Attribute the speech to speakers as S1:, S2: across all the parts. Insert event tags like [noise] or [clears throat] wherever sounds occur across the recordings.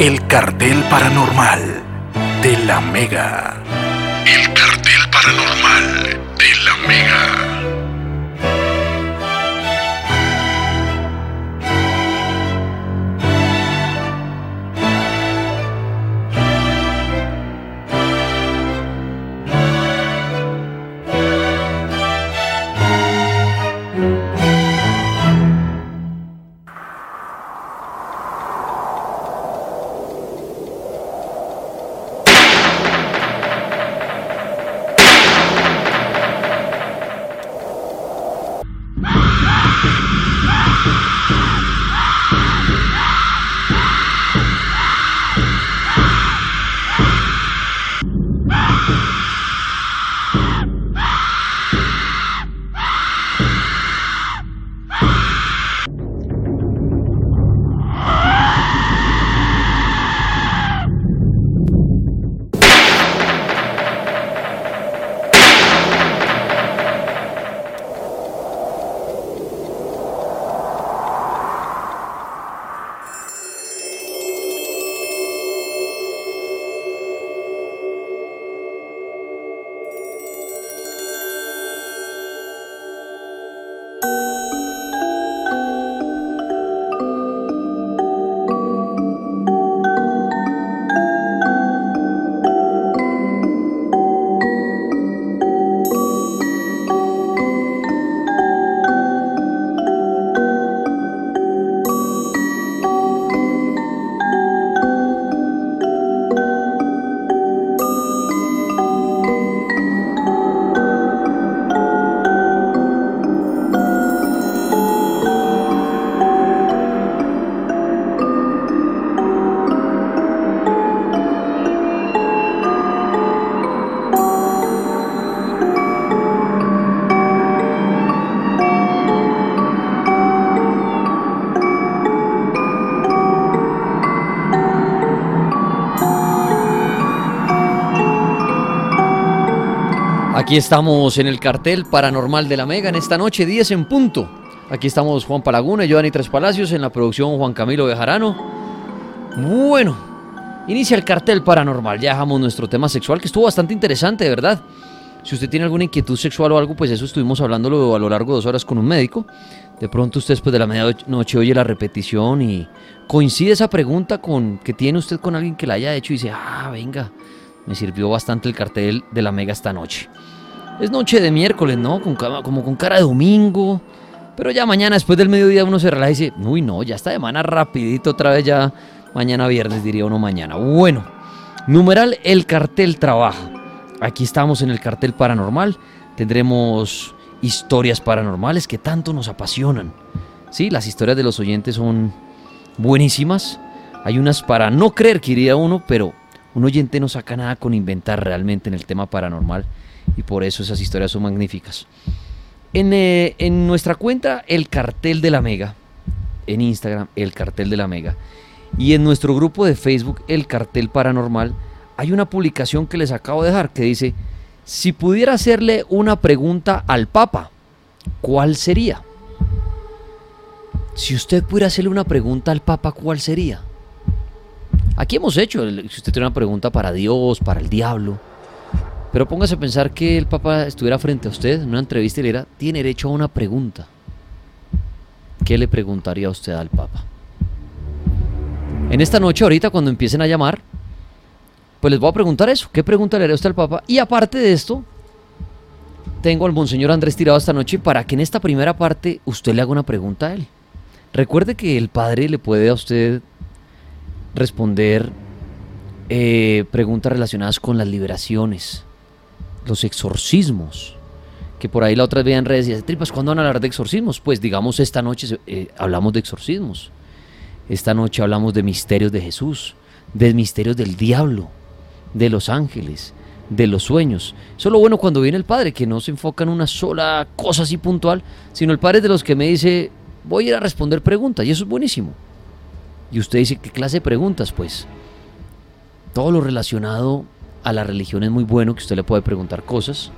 S1: El cartel paranormal de la Mega. El cartel paranormal de la Mega.
S2: Aquí estamos en el cartel paranormal de la Mega en esta noche, 10 en punto. Aquí estamos Juan Palaguna y Giovanni Tres Palacios, en la producción Juan Camilo Bejarano. Bueno, inicia el cartel paranormal. Ya dejamos nuestro tema sexual, que estuvo bastante interesante, de verdad. Si usted tiene alguna inquietud sexual o algo, pues eso estuvimos hablándolo a lo largo de dos horas con un médico. De pronto usted después de la medianoche oye la repetición y coincide esa pregunta con que tiene usted con alguien que la haya hecho y dice, ah, venga, me sirvió bastante el cartel de la Mega esta noche. Es noche de miércoles, ¿no? Con, como con cara de domingo. Pero ya mañana, después del mediodía, uno se relaja y dice, uy, no, ya esta semana rapidito, otra vez ya mañana viernes, diría uno mañana. Bueno, numeral, el cartel trabaja. Aquí estamos en el cartel paranormal. Tendremos historias paranormales que tanto nos apasionan. Sí, las historias de los oyentes son buenísimas. Hay unas para no creer que iría uno, pero un oyente no saca nada con inventar realmente en el tema paranormal y por eso esas historias son magníficas. Eh, en, nuestra cuenta El Cartel de la Mega, en Instagram El Cartel de la Mega, y en nuestro grupo de Facebook El Cartel Paranormal, hay una publicación que les acabo de dejar que dice, si pudiera hacerle una pregunta al Papa, ¿cuál sería? Si usted pudiera hacerle una pregunta al Papa, ¿cuál sería? Aquí hemos hecho, si usted tiene una pregunta para Dios, para el diablo, pero póngase a pensar que el Papa estuviera frente a usted en una entrevista y le diera, tiene derecho a una pregunta. ¿Qué le preguntaría usted al Papa? En esta noche, ahorita, cuando empiecen a llamar, pues les voy a preguntar eso. ¿Qué pregunta le haría usted al Papa? Y aparte de esto, tengo al Monseñor Andrés tirado esta noche para que en esta primera parte usted le haga una pregunta a él. Recuerde que el Padre le puede a usted responder eh, preguntas relacionadas con las liberaciones, los exorcismos, que por ahí la otra vez en redes y tripas, ¿cuándo van a hablar de exorcismos? Pues digamos, esta noche eh, hablamos de exorcismos. Esta noche hablamos de misterios de Jesús, de misterios del diablo, de los ángeles, de los sueños. Eso es lo bueno cuando viene el Padre, que no se enfoca en una sola cosa así puntual, sino el Padre es de los que me dice, voy a ir a responder preguntas, y eso es buenísimo. Y usted dice, ¿qué clase de preguntas? Pues todo lo relacionado a la religión es muy bueno que usted le puede preguntar cosas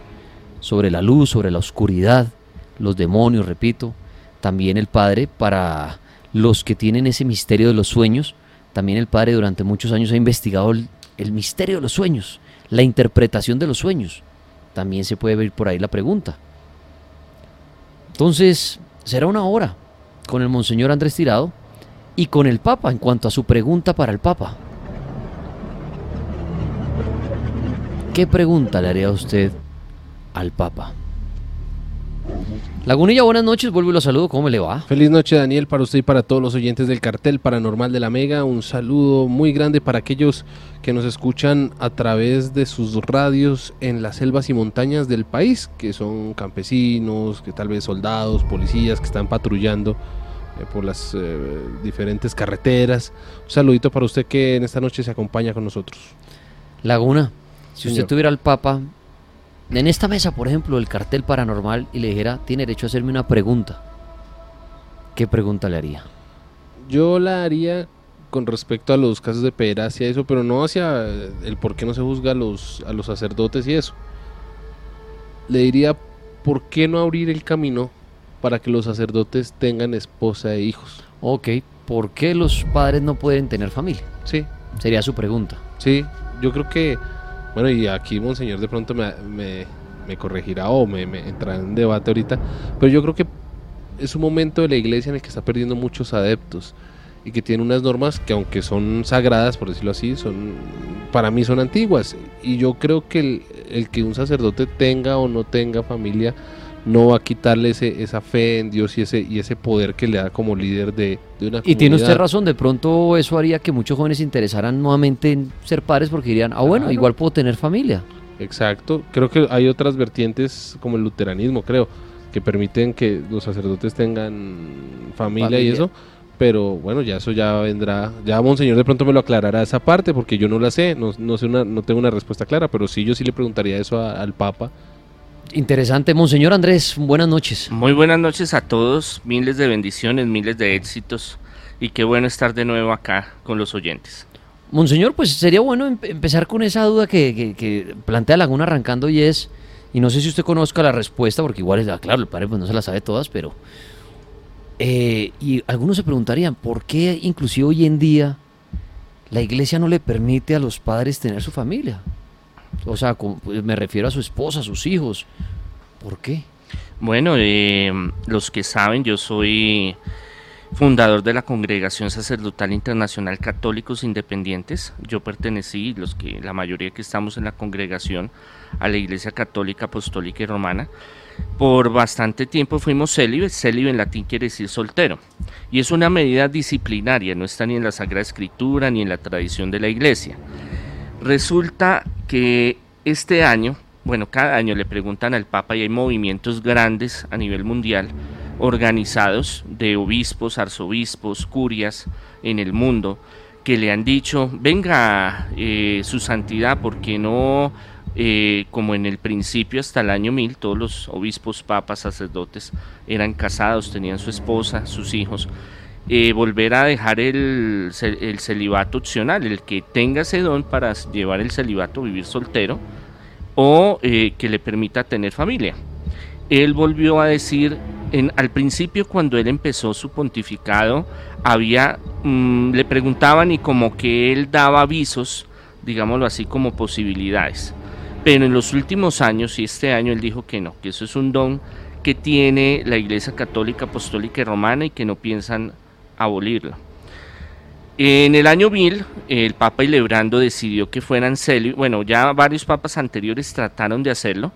S2: sobre la luz, sobre la oscuridad, los demonios, repito. También el Padre para los que tienen ese misterio de los sueños, también el padre durante muchos años ha investigado el, el misterio de los sueños, la interpretación de los sueños. También se puede ver por ahí la pregunta. Entonces, será una hora con el Monseñor Andrés Tirado y con el Papa en cuanto a su pregunta para el Papa. ¿Qué pregunta le haría usted al Papa? Lagunilla, buenas noches, vuelvo y lo saludo, ¿cómo le va?
S3: Feliz noche Daniel para usted y para todos los oyentes del cartel paranormal de la Mega. Un saludo muy grande para aquellos que nos escuchan a través de sus radios en las selvas y montañas del país, que son campesinos, que tal vez soldados, policías que están patrullando eh, por las eh, diferentes carreteras. Un saludito para usted que en esta noche se acompaña con nosotros.
S2: Laguna, si
S3: Señor.
S2: usted tuviera al Papa en esta mesa, por ejemplo, el cartel paranormal y le dijera, tiene derecho a hacerme una pregunta, ¿qué pregunta le haría?
S3: Yo la haría con respecto a los casos de pederastia y eso, pero no hacia el por qué no se juzga a los, a los sacerdotes y eso. Le diría, ¿por qué no abrir el camino para que los sacerdotes tengan esposa e hijos?
S2: Ok, ¿por qué los padres no pueden tener familia?
S3: Sí,
S2: Sería su pregunta.
S3: sí, yo creo que, bueno, y aquí Monseñor de pronto me, me, me corregirá o me, me entrará en debate ahorita, pero yo creo que es un momento de la iglesia en el que está perdiendo muchos adeptos y que tiene unas normas que aunque son sagradas, por decirlo así, son para mí son antiguas. Y yo creo que el, el que un sacerdote tenga o no tenga familia no va a quitarle ese, esa fe en Dios y ese, y ese poder que le da como líder de, de una
S2: Y tiene usted
S3: comunidad.
S2: razón, de pronto eso haría que muchos jóvenes se interesaran nuevamente en ser padres porque dirían, ah bueno,
S3: Claro.
S2: igual puedo tener familia.
S3: Exacto. Creo que hay otras vertientes como el luteranismo, creo, que permiten que los sacerdotes tengan familia, y eso. Pero bueno, ya eso ya vendrá. Ya Monseñor de pronto me lo aclarará esa parte porque yo no la sé, no, no sé una, no tengo una respuesta clara, pero sí yo sí le preguntaría eso a- al Papa.
S2: Interesante. Monseñor Andrés, buenas noches.
S4: Muy buenas noches a todos, miles de bendiciones, miles de éxitos y qué bueno estar de nuevo acá con los oyentes.
S2: Monseñor, pues sería bueno em- empezar con esa duda que, que- que plantea Laguna arrancando y es, y no sé si usted conozca la respuesta, porque igual, es, ah, claro, el padre pues no se la sabe todas, pero... eh, y algunos se preguntarían, ¿por qué inclusive hoy en día la iglesia no le permite a los padres tener su familia? O sea, pues, me refiero a su esposa, a sus hijos. ¿Por qué?
S4: Bueno, eh, los que saben, yo soy fundador de la Congregación Sacerdotal Internacional Católicos Independientes. Yo pertenecí, los que la mayoría que estamos en la congregación, a la Iglesia Católica Apostólica y Romana. Por bastante tiempo fuimos célibes, célibe en latín quiere decir soltero, y es una medida disciplinaria, no está ni en la Sagrada Escritura ni en la tradición de la Iglesia. Resulta que este año, bueno, cada año le preguntan al Papa y hay movimientos grandes a nivel mundial organizados de obispos, arzobispos, curias en el mundo que le han dicho, venga eh, su santidad, ¿por qué no, eh, como en el principio hasta el año 1000, todos los obispos, papas, sacerdotes eran casados, tenían su esposa, sus hijos, eh, volver a dejar el, ce- el celibato opcional, el que tenga ese don para llevar el celibato, vivir soltero, o eh, que le permita tener familia. Él volvió a decir, en, al principio cuando él empezó su pontificado, había, mm, le preguntaban y como que él daba avisos, digámoslo así, como posibilidades. Pero en los últimos años y este año él dijo que no, que eso es un don que tiene la Iglesia Católica Apostólica y Romana y que no piensan abolirlo. En el año 1000, el Papa Ilebrando decidió que fueran célibes. Bueno, ya varios papas anteriores trataron de hacerlo,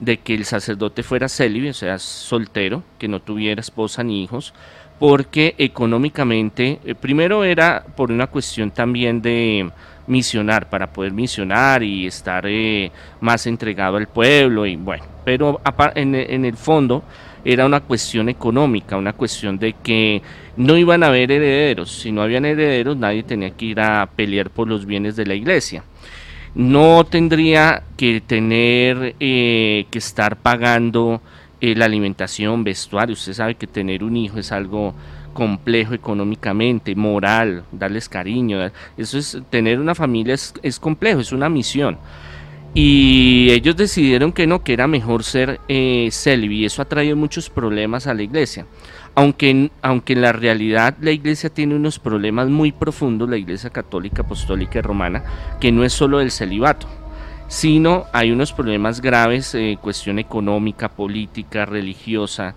S4: de que el sacerdote fuera célibe, o sea, soltero, que no tuviera esposa ni hijos, porque económicamente, eh, primero era por una cuestión también de misionar, para poder misionar y estar eh, más entregado al pueblo, y bueno, pero en el fondo era una cuestión económica, una cuestión de que no iban a haber herederos, si no habían herederos nadie tenía que ir a pelear por los bienes de la iglesia. No tendría que tener eh, que estar pagando eh, la alimentación, vestuario. Usted sabe que tener un hijo es algo complejo económicamente, moral, darles cariño. Eso es tener una familia es, es complejo, es una misión. Y ellos decidieron que no, que era mejor ser eh, y eso ha traído muchos problemas a la iglesia. aunque, aunque en la realidad la iglesia tiene unos problemas muy profundos, la iglesia católica, apostólica y romana, que no es solo el celibato, sino hay unos problemas graves, eh, cuestión económica, política, religiosa,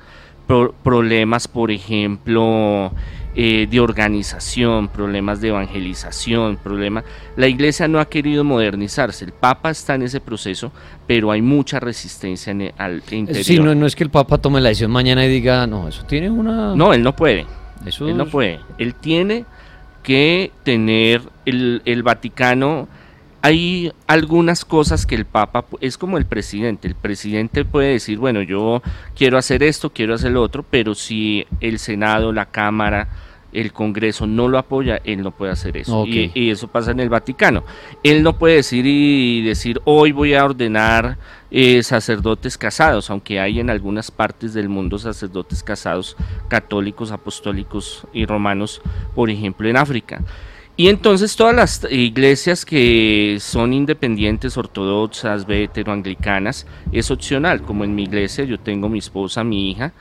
S4: problemas, por ejemplo, eh, de organización, problemas de evangelización, problemas... La iglesia no ha querido modernizarse, el Papa está en ese proceso, pero hay mucha resistencia en al interior.
S2: Sí, no, no es que el Papa tome la decisión mañana y diga, no, eso tiene una...
S4: No, él no puede. Eso él no puede. Él tiene que tener el, el Vaticano hay algunas cosas que el Papa es como el presidente. El presidente puede decir, bueno, yo quiero hacer esto, quiero hacer lo otro, pero si el Senado, la Cámara, el Congreso no lo apoya, él no puede hacer eso. Y, eso pasa en el Vaticano. Él no puede decir y decir, hoy voy a ordenar eh, sacerdotes casados, aunque hay en algunas partes del mundo sacerdotes casados católicos, apostólicos y romanos, por ejemplo en África. Y entonces todas las iglesias que son independientes, ortodoxas, anglicanas, es opcional. Como en mi iglesia yo tengo mi esposa, mi hija,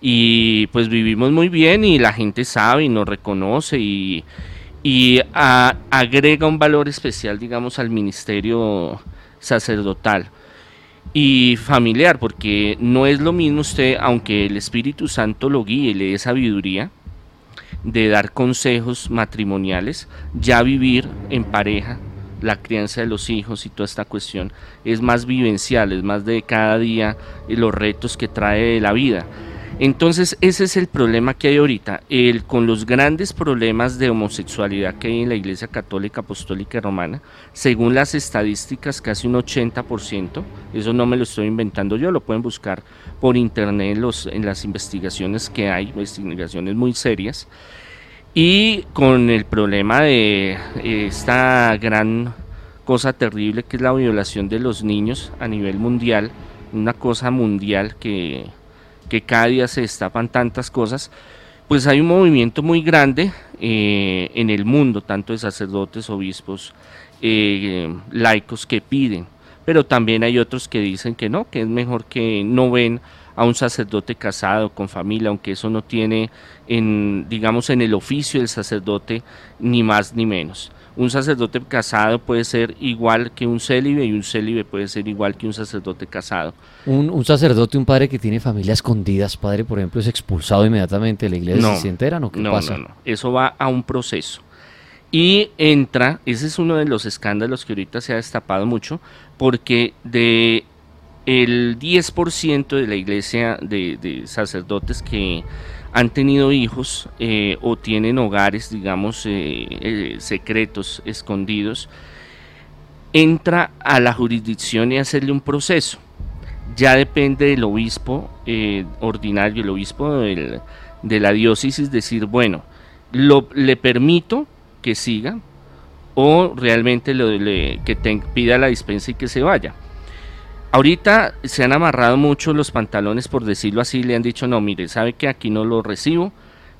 S4: y pues vivimos muy bien y la gente sabe y nos reconoce y, agrega un valor especial, digamos, al ministerio sacerdotal y familiar, porque no es lo mismo usted, aunque el Espíritu Santo lo guíe y le dé sabiduría, de dar consejos matrimoniales, ya vivir en pareja, la crianza de los hijos y toda esta cuestión es más vivencial, es más de cada día y los retos que trae la vida. Entonces ese es el problema que hay ahorita, con los grandes problemas de homosexualidad que hay en la Iglesia Católica Apostólica Romana, según las estadísticas casi un 80%, eso no me lo estoy inventando yo, lo pueden buscar por internet en las investigaciones que hay, investigaciones muy serias, y con el problema de esta gran cosa terrible que es la violación de los niños a nivel mundial, una cosa mundial que que cada día se destapan tantas cosas, pues hay un movimiento muy grande eh, en el mundo, tanto de sacerdotes, obispos, eh, laicos que piden, pero también hay otros que dicen que no, que es mejor que no ven a un sacerdote casado con familia, aunque eso no tiene en, digamos, en el oficio del sacerdote ni más ni menos un sacerdote casado puede ser igual que un célibe y un célibe puede ser igual que un sacerdote casado.
S2: Un, sacerdote, un padre que tiene familia escondidas, padre, por ejemplo, es expulsado inmediatamente de la iglesia no, se enteran o qué
S4: no,
S2: pasa?
S4: No, no, eso va a un proceso. Y entra, ese es uno de los escándalos que ahorita se ha destapado mucho, porque de el 10% de la iglesia de, de sacerdotes que han tenido hijos eh, o tienen hogares, digamos, eh, eh, secretos, escondidos, entra a la jurisdicción y hacerle un proceso. Ya depende del obispo ordinario, el obispo de la diócesis, decir, bueno, lo, le permito que siga o realmente le, que pida la dispensa y que se vaya. Ahorita se han amarrado mucho los pantalones, por decirlo así, le han dicho, no, mire, sabe que aquí no lo recibo,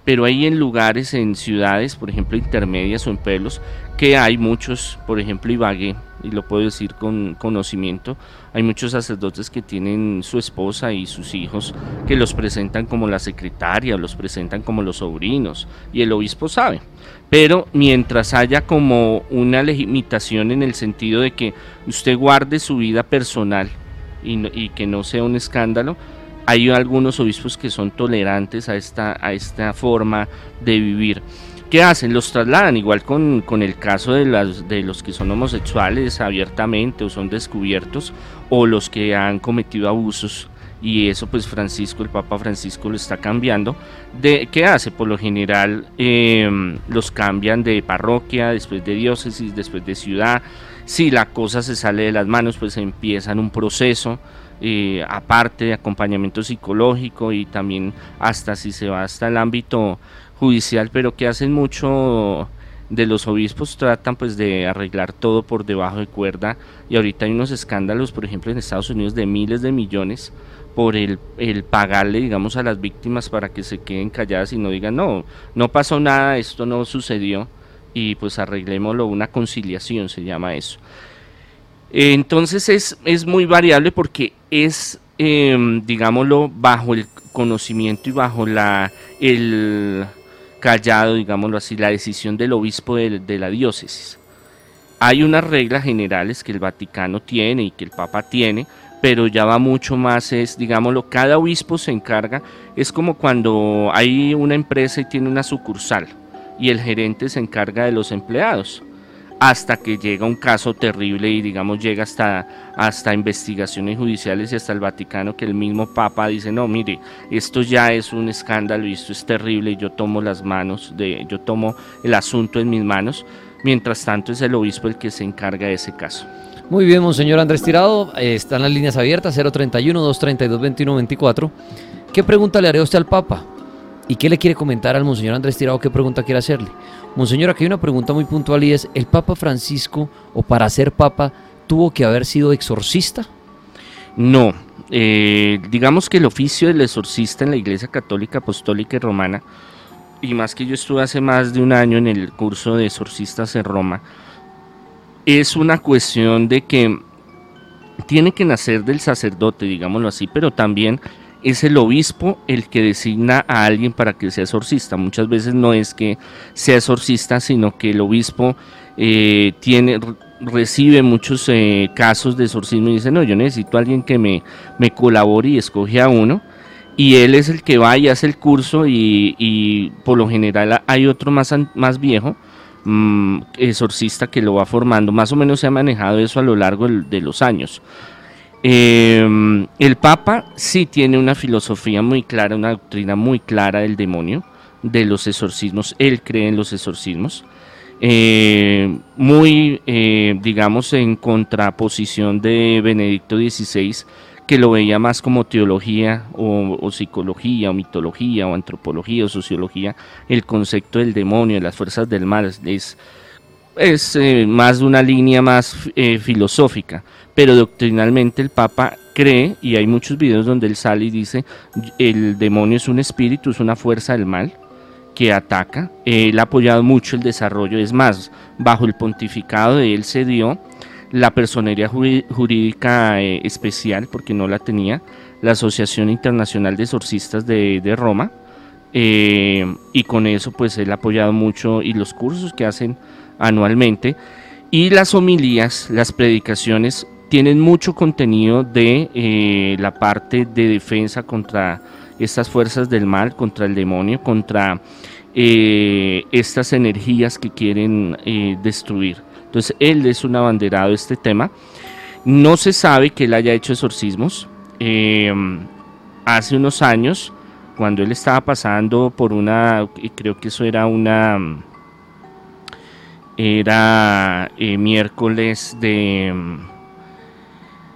S4: pero hay en lugares, en ciudades, por ejemplo, intermedias o en pueblos, que hay muchos, por ejemplo, Ibagué, y lo puedo decir con conocimiento, hay muchos sacerdotes que tienen su esposa y sus hijos que los presentan como la secretaria, los presentan como los sobrinos, y el obispo sabe. Pero mientras haya como una limitación en el sentido de que usted guarde su vida personal y, que no sea un escándalo, hay algunos obispos que son tolerantes a esta, a esta forma de vivir. ¿Qué hacen? Los trasladan, igual con, el caso de, las, de los que son homosexuales abiertamente o son descubiertos, o los que han cometido abusos y eso pues Francisco, el Papa Francisco lo está cambiando. De, ¿Qué hace? Por lo general em, los cambian de parroquia, después de diócesis, después de ciudad. Si la cosa se sale de las manos, pues empiezan un proceso eh, aparte de acompañamiento psicológico y también hasta si se va hasta el ámbito judicial, pero que hacen mucho de los obispos tratan pues de arreglar todo por debajo de cuerda. Y ahorita hay unos escándalos por ejemplo en Estados Unidos de miles de millones por el, el, pagarle, digamos, a las víctimas para que se queden calladas y no digan, no, no pasó nada, esto no sucedió, y pues arreglémoslo, una conciliación se llama eso. Entonces es, es muy variable porque es, em, digámoslo, bajo el conocimiento y bajo la el callado, digámoslo así, la decisión del obispo de, la diócesis. Hay unas reglas generales que el Vaticano tiene y que el Papa tiene, pero ya va mucho más, es, digámoslo, cada obispo se encarga, es como cuando hay una empresa y tiene una sucursal y el gerente se encarga de los empleados hasta que llega un caso terrible y digamos llega hasta, hasta investigaciones judiciales y hasta el Vaticano que el mismo Papa dice, no, mire, esto ya es un escándalo y esto es terrible y yo tomo las manos, de, yo tomo el asunto en mis manos, mientras tanto es el obispo el que se encarga de ese caso.
S2: Muy bien, Monseñor Andrés Tirado, eh, están las líneas abiertas, 031-232-2124. ¿Qué pregunta le haré usted al Papa? ¿Y qué le quiere comentar al Monseñor Andrés Tirado? ¿Qué pregunta quiere hacerle? Monseñor, aquí hay una pregunta muy puntual y es, ¿el Papa Francisco, o para ser Papa, tuvo que haber sido exorcista?
S4: No, eh, digamos que el oficio del exorcista en la Iglesia Católica Apostólica y Romana, y más que yo estuve hace más de un año en el curso de exorcistas en Roma, es una cuestión de que tiene que nacer del sacerdote, digámoslo así, pero también es el obispo el que designa a alguien para que sea exorcista. Muchas veces no es que sea exorcista, sino que el obispo eh, tiene recibe muchos eh, casos de exorcismo y dice, no, yo necesito a alguien que me, me colabore y escoge a uno. Y él es el que va y hace el curso y, por lo general hay otro más, más viejo, mm, exorcista, que lo va formando. Más o menos se ha manejado eso a lo largo de los años. Em, el Papa sí tiene una filosofía muy clara, una doctrina muy clara del demonio, de los exorcismos. Él cree en los exorcismos. Eh, muy, eh, digamos, en contraposición de Benedicto XVI, que lo veía más como teología o, psicología o mitología o antropología o sociología, el concepto del demonio, de las fuerzas del mal, es, eh, más de una línea más filosófica pero doctrinalmente el Papa cree, y hay muchos videos donde él sale y dice, el demonio es un espíritu, es una fuerza del mal que ataca. Él ha apoyado mucho el desarrollo, es más, bajo el pontificado de él se dio la personería jurídica eh, especial, porque no la tenía, la Asociación Internacional de Exorcistas de, Roma, eh, y con eso pues él ha apoyado mucho y los cursos que hacen anualmente, y las homilías, las predicaciones tienen mucho contenido de eh, la parte de defensa contra estas fuerzas del mal, contra el demonio, contra eh, estas energías que quieren eh, destruir. Entonces él es un abanderado de este tema. No se sabe que él haya hecho exorcismos. hace unos años, cuando él estaba pasando por una, creo que eso era una, era miércoles de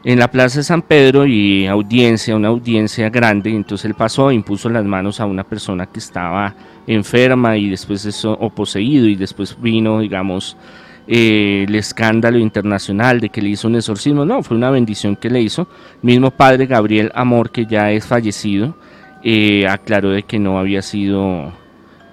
S4: en la Plaza de San Pedro y audiencia, una audiencia grande, entonces él pasó e impuso las manos a una persona que estaba enferma y después eso, o poseído, y después vino, digamos, eh, el escándalo internacional de que le hizo un exorcismo. No, fue una bendición que le hizo. mismo padre Gabriel Amor, que ya es fallecido, eh, aclaró de que no había sido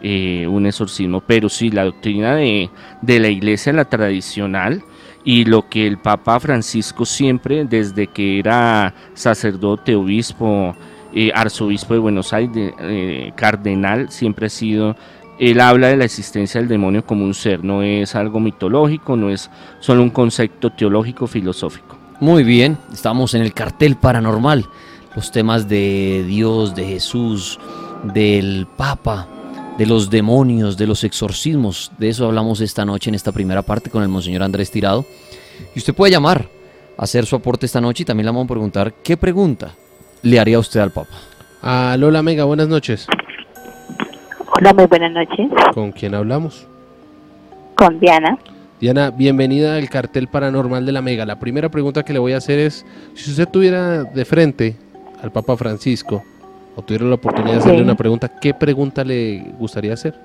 S4: eh, un exorcismo, pero sí, la doctrina de, de la iglesia, la tradicional, y lo que el Papa Francisco siempre, desde que era sacerdote, obispo, eh, arzobispo de Buenos Aires, eh, cardenal, siempre ha sido, él habla de la existencia del demonio como un ser, no es algo mitológico, no es solo un concepto teológico, filosófico.
S2: Muy bien, estamos en el cartel paranormal, los temas de Dios, de Jesús, del Papa, de los demonios, de los exorcismos. De eso hablamos esta noche en esta primera parte con el Monseñor Andrés Tirado. Y usted puede llamar, a hacer su aporte esta noche y también le vamos a preguntar qué pregunta le haría usted al Papa.
S3: Ah, Lola Mega, buenas noches.
S5: Hola, muy buenas noches.
S3: ¿Con quién hablamos?
S5: Con Diana.
S3: Diana, bienvenida al cartel paranormal de la Mega. La primera pregunta que le voy a hacer es, si usted tuviera de frente al Papa Francisco, o tuviera la oportunidad de hacerle una pregunta, ¿qué pregunta le gustaría hacer?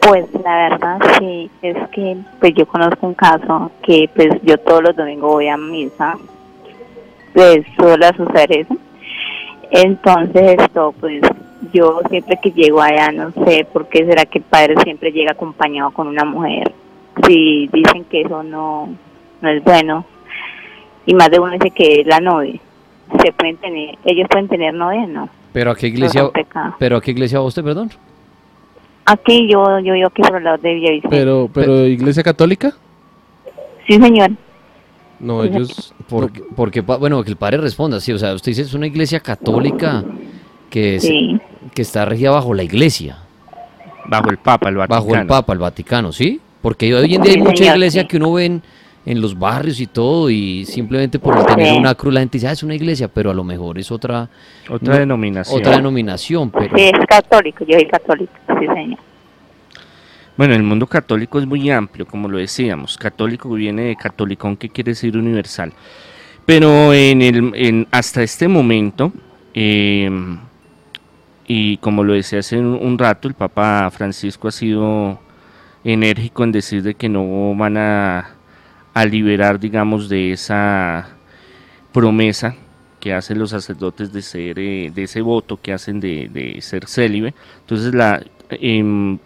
S5: Pues la verdad sí, es que pues yo conozco un caso que pues yo todos los domingos voy a misa, pues suele suceder eso. Entonces esto pues yo siempre que llego allá no sé por qué será que el padre siempre llega acompañado con una mujer. Si dicen que eso no, no es bueno y más de uno dice que es la novia se pueden tener, ellos pueden tener novia, ¿no?
S2: ¿Pero a qué iglesia, pero a qué iglesia va usted, perdón?
S5: Aquí yo, yo vivo aquí por el lado de Villavicente.
S3: Pero, pero Iglesia Católica,
S5: Sí, señor.
S3: no, ellos...
S2: Porque, porque, bueno, que el padre responda, sí, o sea, usted dice es una iglesia católica que,
S5: Sí.
S2: que está regida bajo la iglesia,
S4: Bajo el Papa, el Vaticano.
S2: bajo el Papa, el Vaticano, ¿sí? Porque hoy en día hay mucha
S5: señor,
S2: iglesia
S5: sí.
S2: que uno ve en, los barrios y todo, y simplemente por tener una cruz la gente dice, ah, es una iglesia, pero a lo mejor es otra,
S4: Otra
S2: No,
S4: denominación.
S2: otra denominación, pero...
S5: Sí, es católico, yo soy católico, sí, señor.
S4: Bueno, el mundo católico es muy amplio, como lo decíamos. Católico viene de catolicón, que quiere decir universal. Pero en el, en- hasta este momento, eh, y como lo decía hace un, un rato, el Papa Francisco ha sido enérgico en decir de que no van a, a liberar, digamos, de esa promesa que hacen los sacerdotes de ser, eh, de ese voto que hacen de, de ser célibe. Entonces la, em,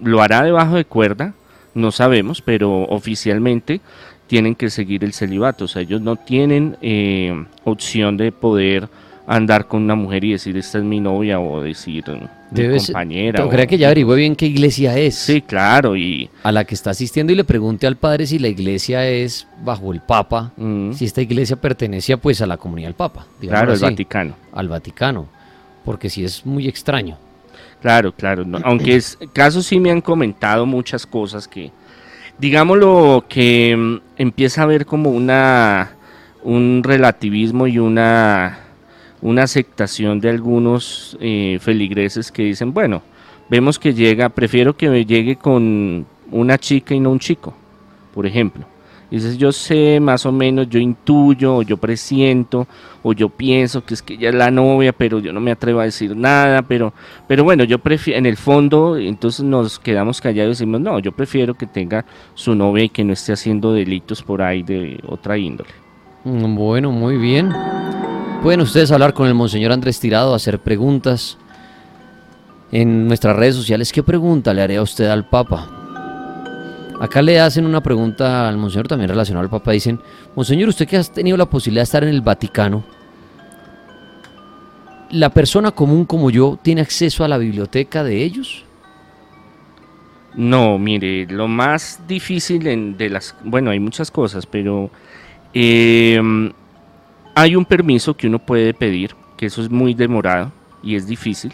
S4: lo hará debajo de cuerda, no sabemos, pero oficialmente tienen que seguir el celibato, o sea, ellos no tienen eh, opción de poder andar con una mujer y decir esta es mi novia o decir mi
S2: Debe ser-
S4: compañera.
S2: Pero
S4: o-
S2: crea que ya averigüe bien qué iglesia es.
S4: Sí, claro, y
S2: A la que está asistiendo y le pregunte al padre si la iglesia es bajo el Papa,
S4: mm,
S2: si esta iglesia pertenecía pues a la comunidad del Papa,
S4: claro,
S2: así,
S4: Vaticano.
S2: al Vaticano, porque sí es muy extraño.
S4: Claro, claro. no, Aunque es casos sí me han comentado muchas cosas que, digámoslo, que mm, empieza a haber como una un relativismo y una una aceptación de algunos eh, feligreses que dicen, bueno, vemos que llega, prefiero que me llegue con una chica y no un chico, por ejemplo. Dices, yo sé más o menos, yo intuyo, o yo presiento, o yo pienso que es que ella es la novia, pero yo no me atrevo a decir nada, pero, pero bueno, yo prefiero, en el fondo, entonces nos quedamos callados y decimos, no, yo prefiero que tenga su novia y que no esté haciendo delitos por ahí de otra índole.
S2: Mm, Bueno, muy bien. Pueden ustedes hablar con el Monseñor Andrés Tirado, hacer preguntas en nuestras redes sociales. ¿Qué pregunta le haré a usted al Papa? Acá le hacen una pregunta al Monseñor también relacionada al Papa. Dicen, Monseñor, usted que ha tenido la posibilidad de estar en el Vaticano, ¿la persona común como yo tiene acceso a la biblioteca de ellos?
S4: No, mire, lo más difícil en- de las, bueno, hay muchas cosas, pero eh, hay un permiso que uno puede pedir, que eso es muy demorado y es difícil,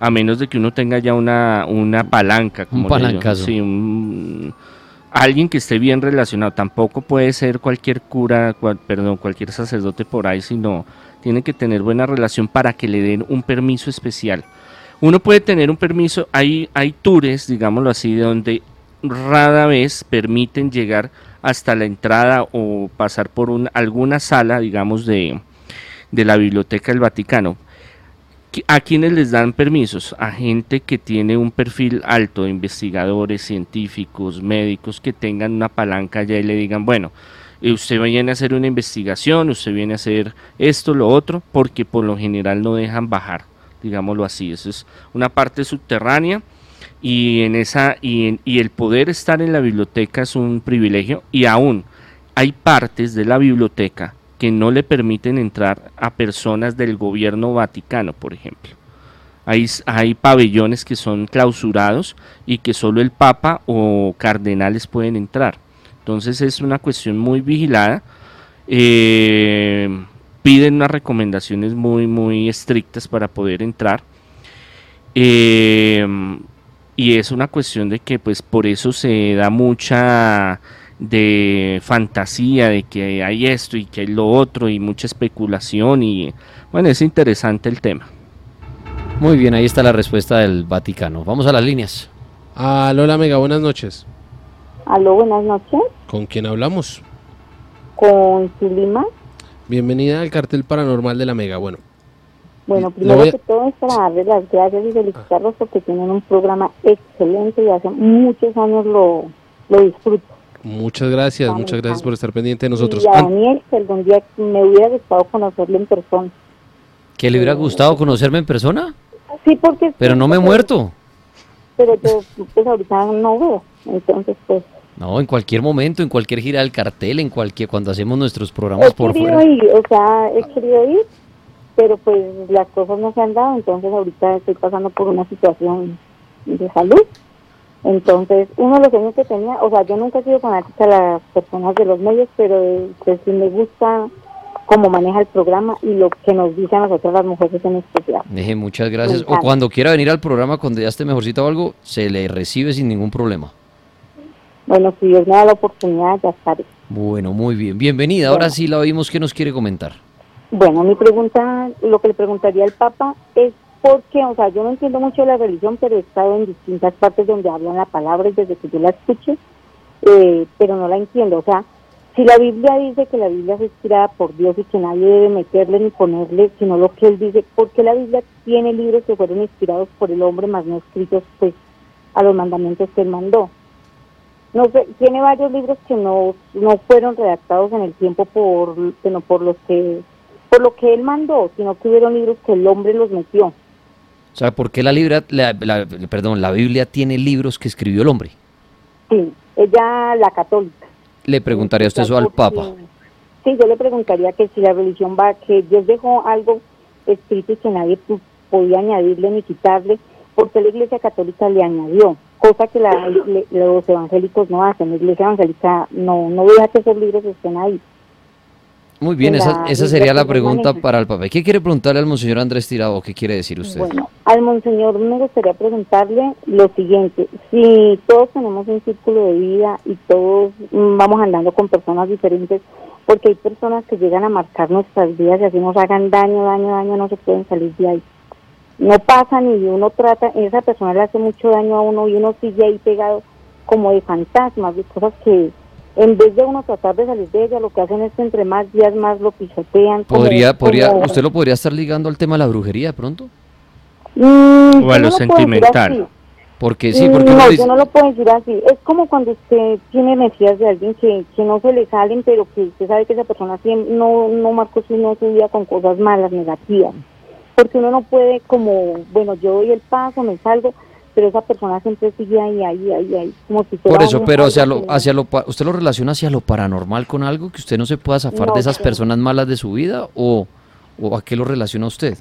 S4: a menos de que uno tenga ya una, una palanca, como digo,
S2: palancazo.
S4: sí, un- alguien que esté bien relacionado. Tampoco puede ser cualquier cura, cual- perdón, cualquier sacerdote por ahí, sino tiene que tener buena relación para que le den un permiso especial. Uno puede tener un permiso, hay, hay tours, digámoslo así, de donde rara vez permiten llegar hasta la entrada o pasar por un- alguna sala, digamos, de, de la Biblioteca del Vaticano. ¿A quienes les dan permisos? A gente que tiene un perfil alto de investigadores, científicos, médicos, que tengan una palanca ya y le digan, bueno, usted viene a hacer una investigación, usted viene a hacer esto, lo otro, porque por lo general no dejan bajar, digámoslo así. Eso es una parte subterránea y en esa y, en- y el poder estar en la biblioteca es un privilegio y aún hay partes de la biblioteca que no le permiten entrar a personas del gobierno vaticano, por ejemplo. Hay, hay pabellones que son clausurados y que solo el papa o cardenales pueden entrar. Entonces es una cuestión muy vigilada. Eh, piden unas recomendaciones muy, muy estrictas para poder entrar. Eh, y es una cuestión de que pues por eso se da mucha de fantasía de que hay esto y que hay lo otro y mucha especulación y bueno es interesante el tema
S2: Muy bien, ahí está la respuesta del Vaticano. Vamos a las líneas.
S3: Aló, la Mega, buenas noches.
S5: Aló, buenas noches.
S3: ¿Con quién hablamos?
S5: Con Zulima.
S3: Bienvenida al cartel paranormal de la Mega. Bueno,
S5: Bueno, primero que todo es para darles las gracias y felicitarlos porque tienen un programa excelente y hace muchos años lo, lo disfruto.
S3: muchas gracias, muchas gracias por estar pendiente de nosotros.
S5: Y a Daniel, que algún día me hubiera gustado conocerlo en persona.
S2: ¿Que le hubiera gustado conocerme en persona?
S5: Sí, porque...
S2: Pero no me he
S5: pues,
S2: muerto.
S5: Pero yo pues ahorita no veo, entonces pues...
S2: No, en cualquier momento, en cualquier gira del cartel, en cualquier cuando hacemos nuestros programas
S5: He
S2: por fuera.
S5: ir, o sea, he querido ir, pero pues las cosas no se han dado, entonces ahorita estoy pasando por una situación de salud. Entonces, uno de los sueños que tenía, o sea, yo nunca he sido fanática de las personas de los medios, pero pues sí me gusta cómo maneja el programa y lo que nos dicen a nosotros las mujeres en especial.
S2: Deje, muchas gracias. O cuando quiera venir al programa, cuando ya esté mejorcito o algo, se le recibe sin ningún problema.
S5: Bueno, si Dios me da la oportunidad, ya estaré.
S2: Bueno, muy bien. Bienvenida. Ahora sí la oímos. ¿Qué nos quiere comentar?
S5: Bueno, mi pregunta, lo que le preguntaría al Papa es por qué, o sea, yo no entiendo mucho la religión, pero he estado en distintas partes donde hablan la palabra y desde que yo la escuché, eh, pero no la entiendo. O sea, si la Biblia dice que la Biblia es inspirada por Dios y que nadie debe meterle ni ponerle, sino lo que Él dice, ¿por qué la Biblia tiene libros que fueron inspirados por el hombre, más no escritos pues a los mandamientos que Él mandó? No sé, tiene varios libros que no, no fueron redactados en el tiempo por, sino por los que por lo que él mandó, sino que hubieron libros que el hombre los metió.
S2: O sea, ¿por qué la, libra, la, la- perdón, la Biblia tiene libros que escribió el hombre?
S5: Sí, ella la católica.
S2: Le preguntaría usted eso al Papa.
S5: Sí, yo le preguntaría que si la religión va, que Dios dejó algo escrito y que nadie podía añadirle ni quitarle, porque la Iglesia Católica le añadió, cosa que la- le- los evangélicos no hacen. La Iglesia Evangélica no, no deja que esos libros estén ahí.
S2: Muy bien, esa, esa sería la pregunta para el Papa. ¿Y ¿Qué quiere preguntarle al Monseñor Andrés Tirado? ¿Qué quiere decir usted?
S5: Bueno, al monseñor me gustaría preguntarle lo siguiente, si todos tenemos un círculo de vida y todos vamos andando con personas diferentes, porque hay personas que llegan a marcar nuestras vidas y así nos hagan daño, daño, daño, no se pueden salir de ahí. No pasan y uno trata, esa persona le hace mucho daño a uno y uno sigue ahí pegado como de fantasmas, de cosas que en vez de uno tratar de salir de ella, lo que hacen es que entre más días más lo pisotean. como-
S2: ¿Podría, podría,
S5: como-
S2: ¿Usted lo podría estar ligando al tema de la brujería de pronto?
S5: Mm,
S4: O a lo
S5: no
S4: sentimental.
S2: Porque sí, porque uno
S5: no,
S2: dice-
S5: yo no lo puedo decir así. Es como cuando usted tiene energías de alguien que, que no se le salen, pero que usted sabe que esa persona siem- no, no marcó su, no su vida con cosas malas, negativas. Porque uno no puede como, bueno, yo doy el paso, me salgo, pero esa persona siempre sigue ahí, ahí, ahí, ahí. Como si fuera
S2: Por eso, pero hacia lo, hacia lo, ¿usted lo relaciona hacia lo paranormal con algo que usted no se pueda zafar
S5: No
S2: de esas personas malas de su vida o, o a qué lo relaciona usted?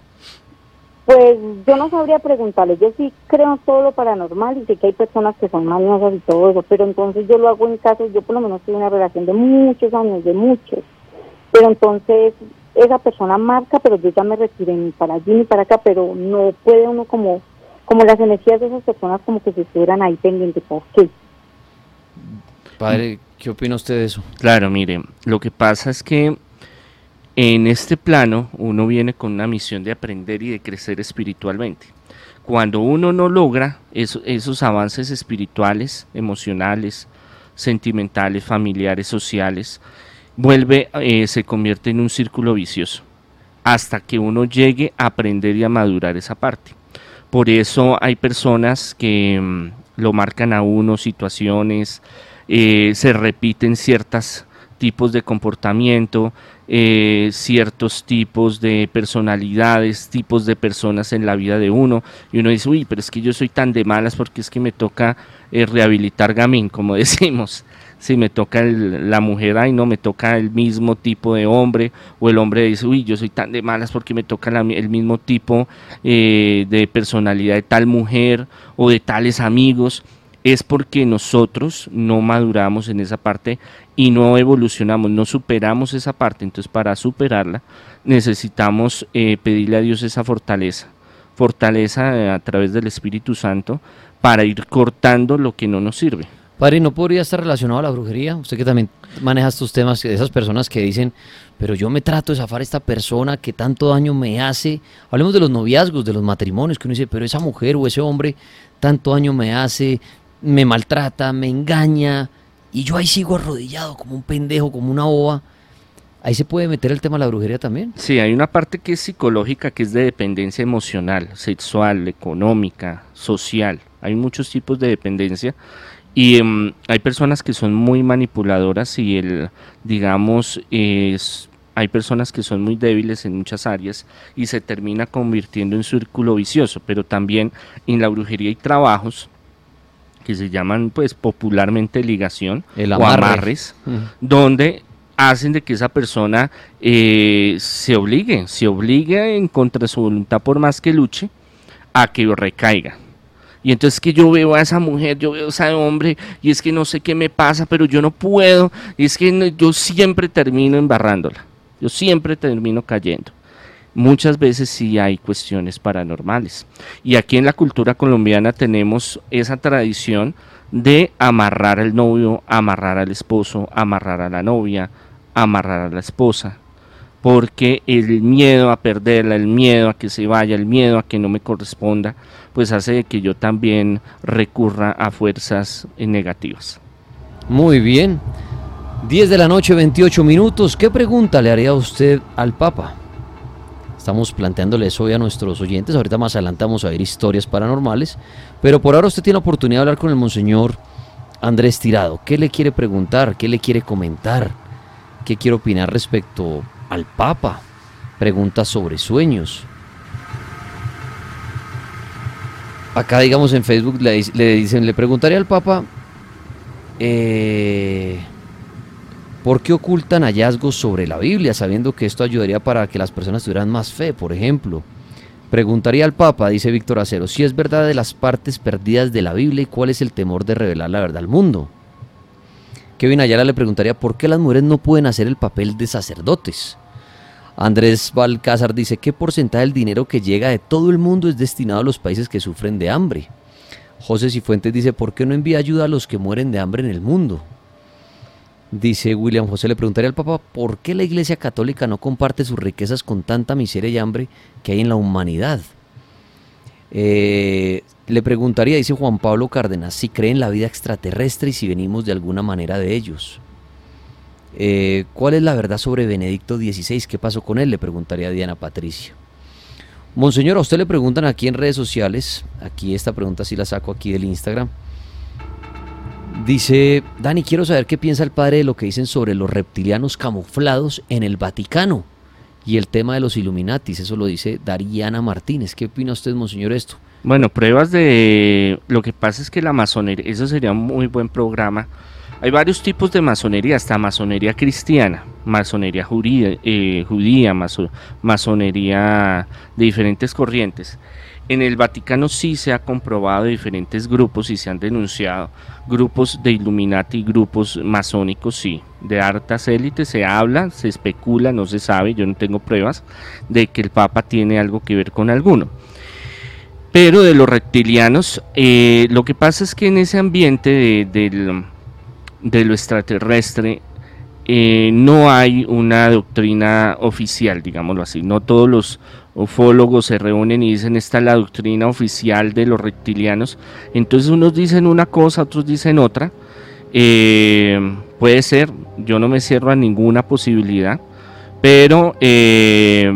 S5: Pues yo no sabría preguntarle, yo sí creo en todo lo paranormal y sé que hay personas que son mañosas y todo eso, pero entonces yo lo hago en casos, yo por lo menos tuve una relación de muchos años, de muchos, pero entonces esa persona marca, pero yo ya me retiré ni para allí ni para acá, pero no puede uno como, como las energías de esas personas como que se estuvieran ahí pendientes, ¿por qué?
S2: Padre, ¿qué opina usted de eso?
S4: Claro, mire, lo que pasa es que en este plano uno viene con una misión de aprender y de crecer espiritualmente. Cuando uno no logra eso- esos avances espirituales, emocionales, sentimentales, familiares, sociales, vuelve, eh, se convierte en un círculo vicioso hasta que uno llegue a aprender y a madurar esa parte. Por eso hay personas que mm, lo marcan a uno, situaciones, eh, se repiten ciertos tipos de comportamiento, eh, ciertos tipos de personalidades, tipos de personas en la vida de uno, y uno dice, uy, pero es que yo soy tan de malas porque es que me toca eh, rehabilitar gamín, como [laughs] decimos. Si me toca el- la mujer, ay no, me toca el mismo tipo de hombre, o el hombre dice, uy, yo soy tan de malas porque me toca la el mismo tipo eh, de personalidad de tal mujer o de tales amigos, es porque nosotros no maduramos en esa parte y no evolucionamos, no superamos esa parte. Entonces, para superarla, necesitamos eh, pedirle a Dios esa fortaleza, fortaleza eh, a través del Espíritu Santo para ir cortando lo que no nos sirve.
S2: Padre, ¿no podría estar relacionado a la brujería? Usted que también maneja estos temas, esas personas que dicen, pero yo me trato de zafar a esta persona que tanto daño me hace. Hablemos de los noviazgos, de los matrimonios, que uno dice, pero esa mujer o ese hombre tanto daño me hace, me maltrata, me engaña, y yo ahí sigo arrodillado como un pendejo, como una boba. Ahí se puede meter el tema de la brujería también.
S4: Sí, hay una parte que es psicológica, que es de dependencia emocional, sexual, económica, social. Hay muchos tipos de dependencia y em, hay personas que son muy manipuladoras y el, digamos, es, hay personas que son muy débiles en muchas áreas y se termina convirtiendo en círculo vicioso. Pero también en la brujería hay trabajos que se llaman, pues, popularmente ligación
S2: El
S4: o
S2: amarre.
S4: amarres donde hacen de que esa persona eh, se obligue, se obligue en contra de su voluntad por más que luche a que recaiga. Y entonces que yo veo a esa mujer, yo veo a ese hombre, y es que no sé qué me pasa, pero yo no puedo, y es que yo siempre termino embarrándola, yo siempre termino cayendo. Muchas veces sí hay cuestiones paranormales. Y aquí en la cultura colombiana tenemos esa tradición de amarrar al novio, amarrar al esposo, amarrar a la novia, amarrar a la esposa, porque el miedo a perderla, el miedo a que se vaya, el miedo a que no me corresponda, pues hace que yo también recurra a fuerzas negativas.
S2: Muy bien. 10 de la noche, 28 minutos. ¿Qué pregunta le haría usted al Papa? Estamos planteándole eso hoy a nuestros oyentes. Ahorita más adelante vamos a ver historias paranormales. Pero por ahora usted tiene la oportunidad de hablar con el Monseñor Andrés Tirado. ¿Qué le quiere preguntar? ¿Qué le quiere comentar? ¿Qué quiere opinar respecto al Papa? Preguntas sobre sueños. Acá, digamos, en Facebook le, dicen, le preguntaría al Papa, eh, ¿por qué ocultan hallazgos sobre la Biblia, sabiendo que esto ayudaría para que las personas tuvieran más fe, por ejemplo? Preguntaría al Papa, dice Víctor Acero, si es verdad de las partes perdidas de la Biblia y cuál es el temor de revelar la verdad al mundo. Kevin Ayala le preguntaría por qué las mujeres no pueden hacer el papel de sacerdotes. Andrés Balcázar dice, ¿qué porcentaje del dinero que llega de todo el mundo es destinado a los países que sufren de hambre? José Cifuentes dice, ¿por qué no envía ayuda a los que mueren de hambre en el mundo? Dice William José, le preguntaría al Papa, ¿por qué la Iglesia Católica no comparte sus riquezas con tanta miseria y hambre que hay en la humanidad? Eh, le preguntaría, dice Juan Pablo Cárdenas, si cree en la vida extraterrestre y si venimos de alguna manera de ellos. Eh, ¿Cuál es la verdad sobre Benedicto XVI? ¿Qué pasó con él? Le preguntaría a Diana Patricia. Monseñor, a usted le preguntan aquí en redes sociales, aquí esta pregunta sí la saco aquí del Instagram. Dice, Dani, quiero saber qué piensa el padre de lo que dicen sobre los reptilianos camuflados en el Vaticano y el tema de los Illuminatis. Eso lo dice Dariana Martínez. ¿Qué opina usted, Monseñor, esto?
S4: Bueno, pruebas de... Lo que pasa es que la masonería, eso sería un muy buen programa hay varios tipos de masonería, hasta masonería cristiana, masonería eh, judía, masonería de diferentes corrientes. En el Vaticano sí se ha comprobado diferentes grupos y se han denunciado grupos de Illuminati, grupos masónicos, sí, de hartas élites, se habla, se especula, no se sabe, yo no tengo pruebas de que el Papa tiene algo que ver con alguno. Pero de los reptilianos, eh, lo que pasa es que en ese ambiente del de lo extraterrestre, eh, no hay una doctrina oficial, digámoslo así. No todos los ufólogos se reúnen y dicen esta es la doctrina oficial de los reptilianos. Entonces unos dicen una cosa, otros dicen otra. Eh, puede ser, yo no me cierro a ninguna posibilidad, pero eh,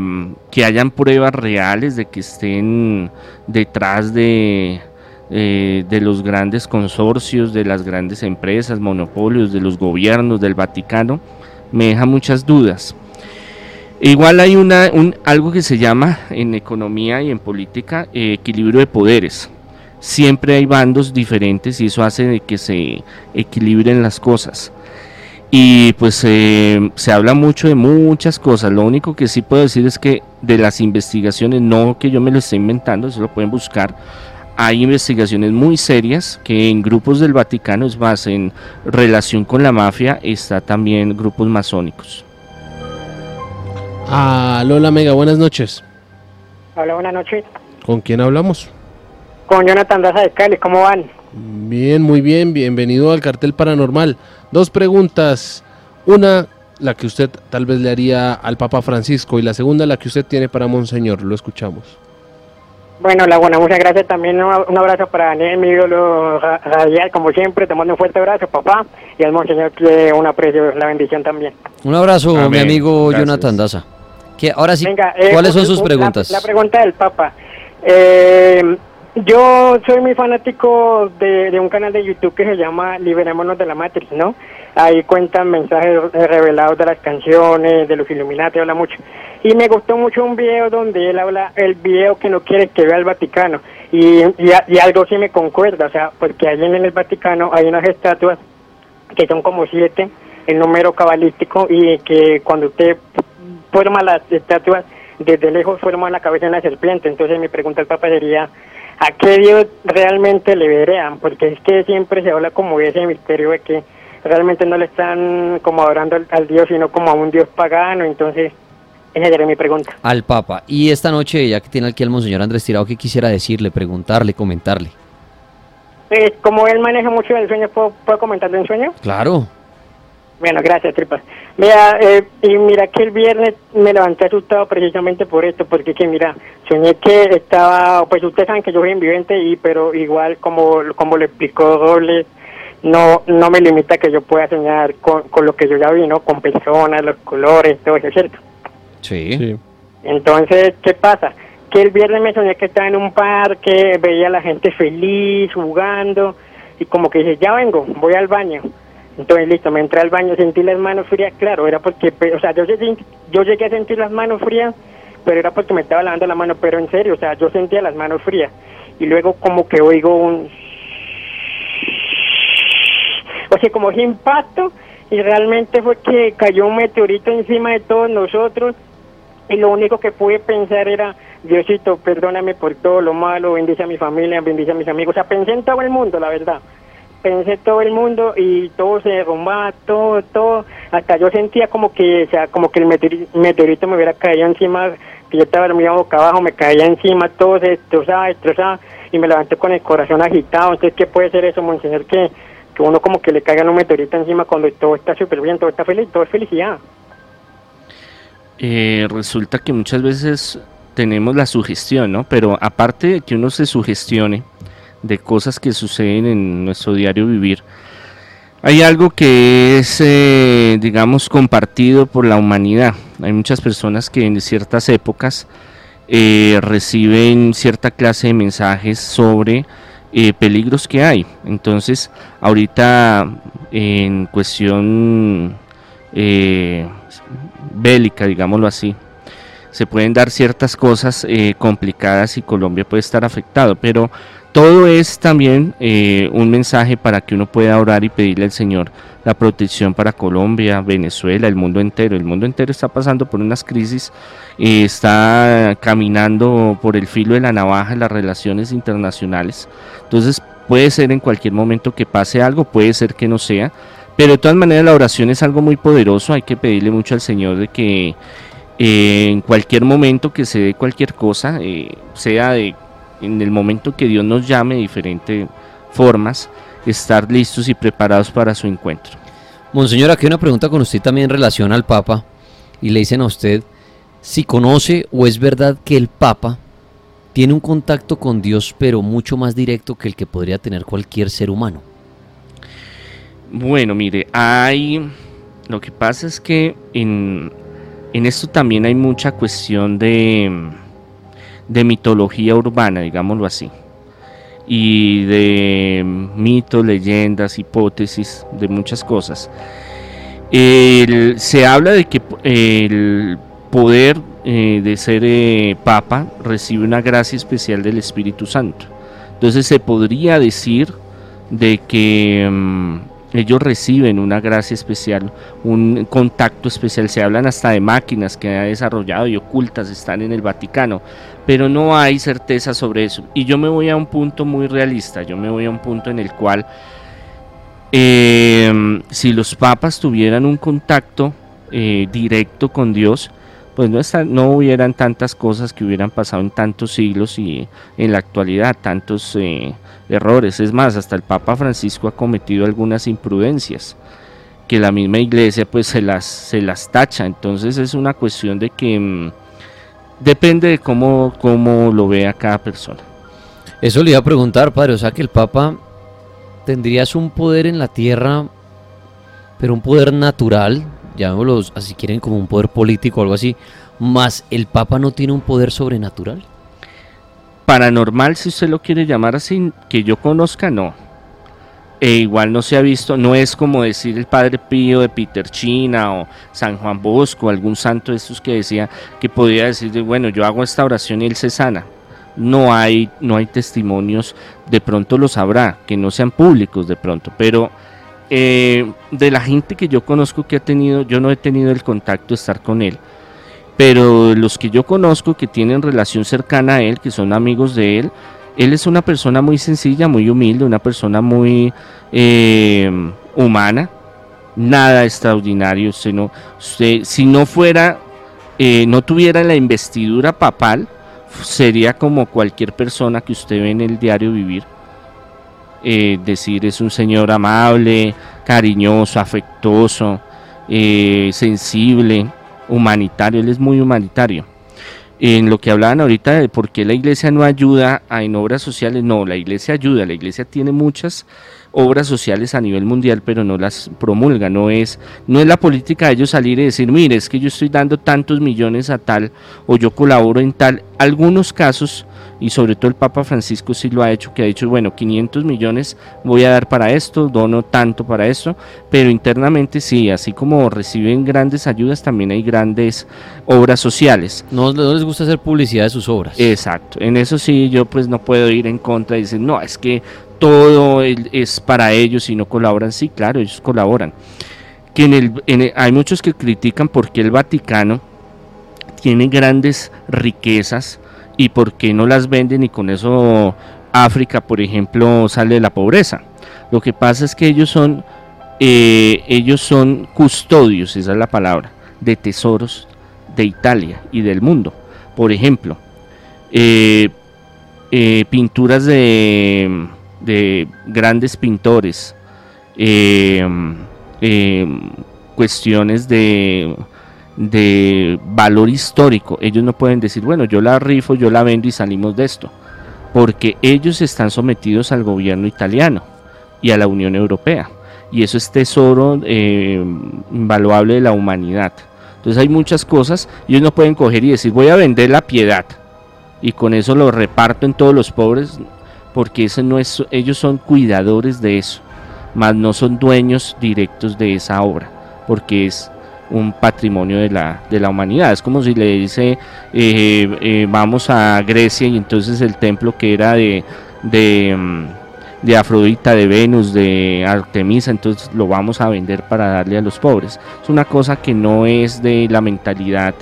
S4: que hayan pruebas reales de que estén detrás de, eh, de los grandes consorcios, de las grandes empresas, monopolios, de los gobiernos, del Vaticano, me deja muchas dudas. Igual hay una, un, algo que se llama en economía y en política eh, equilibrio de poderes. Siempre hay bandos diferentes y eso hace de que se equilibren las cosas. Y pues eh, se habla mucho de muchas cosas. Lo único que sí puedo decir es que de las investigaciones, no que yo me lo esté inventando, eso lo pueden buscar hay investigaciones muy serias que en grupos del Vaticano es más en relación con la mafia está también grupos masónicos.
S3: Ah, Lola Mega, buenas noches.
S6: Hola, buenas noches.
S3: ¿Con quién hablamos?
S6: Con Jonathan Daza de Cali, ¿cómo van?
S3: Bien, muy bien, bienvenido al cartel paranormal. Dos preguntas. Una, la que usted tal vez le haría al Papa Francisco y la segunda, la que usted tiene para Monseñor. Lo escuchamos.
S6: Bueno, la buena, muchas gracias también. Un abrazo para Daniel, mi ídolo radial, como siempre. Te mando un fuerte abrazo, papá. Y al Monseñor que un aprecio, la bendición también.
S2: Un abrazo, mi amigo Jonathan Daza. Que ahora sí, eh, ¿cuáles son sus preguntas?
S6: La, pregunta del Papa. Eh, yo soy muy fanático de, de, un canal de YouTube que se llama Liberémonos de la Matrix, ¿no? Ahí cuentan mensajes revelados de las canciones, de los Illuminati, habla mucho. Y me gustó mucho un video donde él habla, el video que no quiere que vea el Vaticano. Y, y, algo sí me concuerda, o sea, porque allí en el Vaticano hay unas estatuas que son como siete, el número cabalístico y que cuando usted forma las estatuas, desde lejos forma la cabeza de una serpiente. Entonces mi pregunta al Papa sería, ¿a qué Dios realmente le verían? Porque es que siempre se habla como ese misterio de que realmente no le están como adorando al, al Dios, sino como a un Dios pagano. Entonces, esa sería mi pregunta.
S2: Al Papa. Y esta noche, ya que tiene aquí al Monseñor Andrés Tirado, ¿qué quisiera decirle, preguntarle, comentarle?
S6: Eh, como él maneja mucho el sueño, ¿puedo, puedo comentarle un sueño?
S2: Claro.
S6: Bueno, gracias, tripas. Mira, eh, y mira que el viernes me levanté asustado precisamente por esto, porque que mira, soñé que estaba, pues ustedes saben que yo soy invidente, y pero igual como, como le explicó Doble, no no me limita que yo pueda soñar con, con lo que yo ya vi, ¿no? Con personas, los colores, todo eso, ¿cierto?
S2: Sí.
S3: Sí.
S6: Entonces, ¿qué pasa? Que el viernes me soñé que estaba en un parque, veía a la gente feliz, jugando, y como que dije, ya vengo, voy al baño. Entonces, listo, me entré al baño, sentí las manos frías, claro, era porque, pe- o sea, yo, yo llegué a sentir las manos frías, pero era porque me estaba lavando la mano, pero en serio, o sea, yo sentía las manos frías. Y luego como que oigo un... O sea, como ese impacto, y realmente fue que cayó un meteorito encima de todos nosotros, y lo único que pude pensar era, Diosito, perdóname por todo lo malo, bendice a mi familia, bendice a mis amigos. O sea, pensé en todo el mundo, la verdad. Pensé en todo el mundo y todo se derrumbaba, todo, todo. Hasta yo sentía como que, o sea, como que el meteori- meteorito me hubiera caído encima, que yo estaba dormido boca abajo, me caía encima, todo se destrozaba, destrozaba, y me levanté con el corazón agitado. Entonces, ¿qué puede ser eso, monseñor? Que, que uno como que le caiga un meteorito encima cuando todo está súper bien, todo está feliz, todo es felicidad.
S4: Eh, resulta que muchas veces tenemos la sugestión, ¿no? Pero aparte de que uno se sugestione de cosas que suceden en nuestro diario vivir, hay algo que es, eh, digamos, compartido por la humanidad. Hay muchas personas que en ciertas épocas eh, reciben cierta clase de mensajes sobre eh, peligros que hay. Entonces, ahorita en cuestión eh, bélica, digámoslo así, se pueden dar ciertas cosas eh, complicadas y Colombia puede estar afectado, pero todo es también eh, un mensaje para que uno pueda orar y pedirle al Señor la protección para Colombia, Venezuela, el mundo entero. El mundo entero está pasando por unas crisis, eh, está caminando por el filo de la navaja en las relaciones internacionales. Entonces puede ser en cualquier momento que pase algo, puede ser que no sea, pero de todas maneras la oración es algo muy poderoso, hay que pedirle mucho al Señor de que eh, en cualquier momento que se dé cualquier cosa, sea de, en el momento que Dios nos llame de diferentes formas, estar listos y preparados para su encuentro.
S2: Monseñor, aquí hay una pregunta con usted también en relación al Papa. Y le dicen a usted si conoce o es verdad que el Papa tiene un contacto con Dios, pero mucho más directo que el que podría tener cualquier ser humano.
S4: Bueno, mire, hay. Lo que pasa es que en, en esto también hay mucha cuestión de, de mitología urbana, digámoslo así. Y de mitos, leyendas, hipótesis, de muchas cosas. Se habla de que el poder eh, de ser eh, papa recibe una gracia especial del Espíritu Santo. Entonces se podría decir de que mm, ellos reciben una gracia especial, un contacto especial. Se hablan hasta de máquinas que ha desarrollado y ocultas están en el Vaticano, pero no hay certeza sobre eso. Y yo me voy a un punto muy realista, yo me voy a un punto en el cual eh, si los papas tuvieran un contacto eh, directo con Dios, pues no, está- no hubieran tantas cosas que hubieran pasado en tantos siglos y en la actualidad, tantos eh, errores. Es más, hasta el Papa Francisco ha cometido algunas imprudencias que la misma iglesia pues se las, se las tacha. Entonces es una cuestión de que mm, depende de cómo, cómo lo vea cada persona.
S2: Eso le iba a preguntar, padre. O sea que el Papa tendrías un poder en la tierra, pero un poder natural, llamémoslo así quieren como un poder político o algo así, más el Papa no tiene un poder sobrenatural.
S4: paranormal, si usted lo quiere llamar así, que yo conozca, no. E igual no se ha visto, no es como decir el Padre Pío de Peter China o San Juan Bosco, algún santo de estos que decía que podía decir, de, bueno, yo hago esta oración y él se sana. No hay, no hay testimonios, de pronto los habrá, que no sean públicos de pronto, pero eh, de la gente que yo conozco que ha tenido, yo no he tenido el contacto de estar con él, pero los que yo conozco que tienen relación cercana a él, que son amigos de él, él es una persona muy sencilla, muy humilde, una persona muy eh, humana, nada extraordinario. Sino, si no fuera, eh, no tuviera la investidura papal, sería como cualquier persona que usted ve en el diario vivir. Eh, decir es un señor amable, cariñoso, afectuoso, sensible, humanitario. Él es muy humanitario en lo que hablaban ahorita de por qué la iglesia no ayuda en obras sociales, no, la iglesia ayuda, la iglesia tiene muchas obras sociales a nivel mundial, pero no las promulga, no es, no es la política de ellos salir y decir, mire, es que yo estoy dando tantos millones a tal o yo colaboro en tal, algunos casos y sobre todo el Papa Francisco sí lo ha hecho, que ha dicho, bueno, 500 millones voy a dar para esto, dono tanto para esto, pero internamente sí, así como reciben grandes ayudas, también hay grandes obras sociales.
S2: No, les gusta hacer publicidad de sus obras.
S4: Exacto, en eso sí yo pues no puedo ir en contra y decir, no, es que todo es para ellos y no colaboran, sí, claro, ellos colaboran. Que en el, hay muchos que critican porque el Vaticano tiene grandes riquezas, y por qué no las venden y con eso África, por ejemplo, sale de la pobreza. Lo que pasa es que ellos son, eh, ellos son custodios, esa es la palabra, de tesoros de Italia y del mundo. Por ejemplo, eh, eh, pinturas de, de, grandes pintores, cuestiones de de valor histórico. Ellos no pueden decir, bueno, yo la rifo, yo la vendo y salimos de esto, porque ellos están sometidos al gobierno italiano y a la Unión Europea. Y eso es tesoro eh, invaluable de la humanidad. Entonces hay muchas cosas, ellos no pueden coger y decir, voy a vender la piedad y con eso lo reparto en todos los pobres, porque eso no es, ellos son cuidadores de eso, más no son dueños directos de esa obra, porque es un patrimonio de la, de la humanidad. Es como si le dice, eh, eh, vamos a Grecia y entonces el templo que era de, mm, de, Afrodita, de Venus, de Artemisa, entonces lo vamos a vender para darle a los pobres. Es una cosa que no es de la mentalidad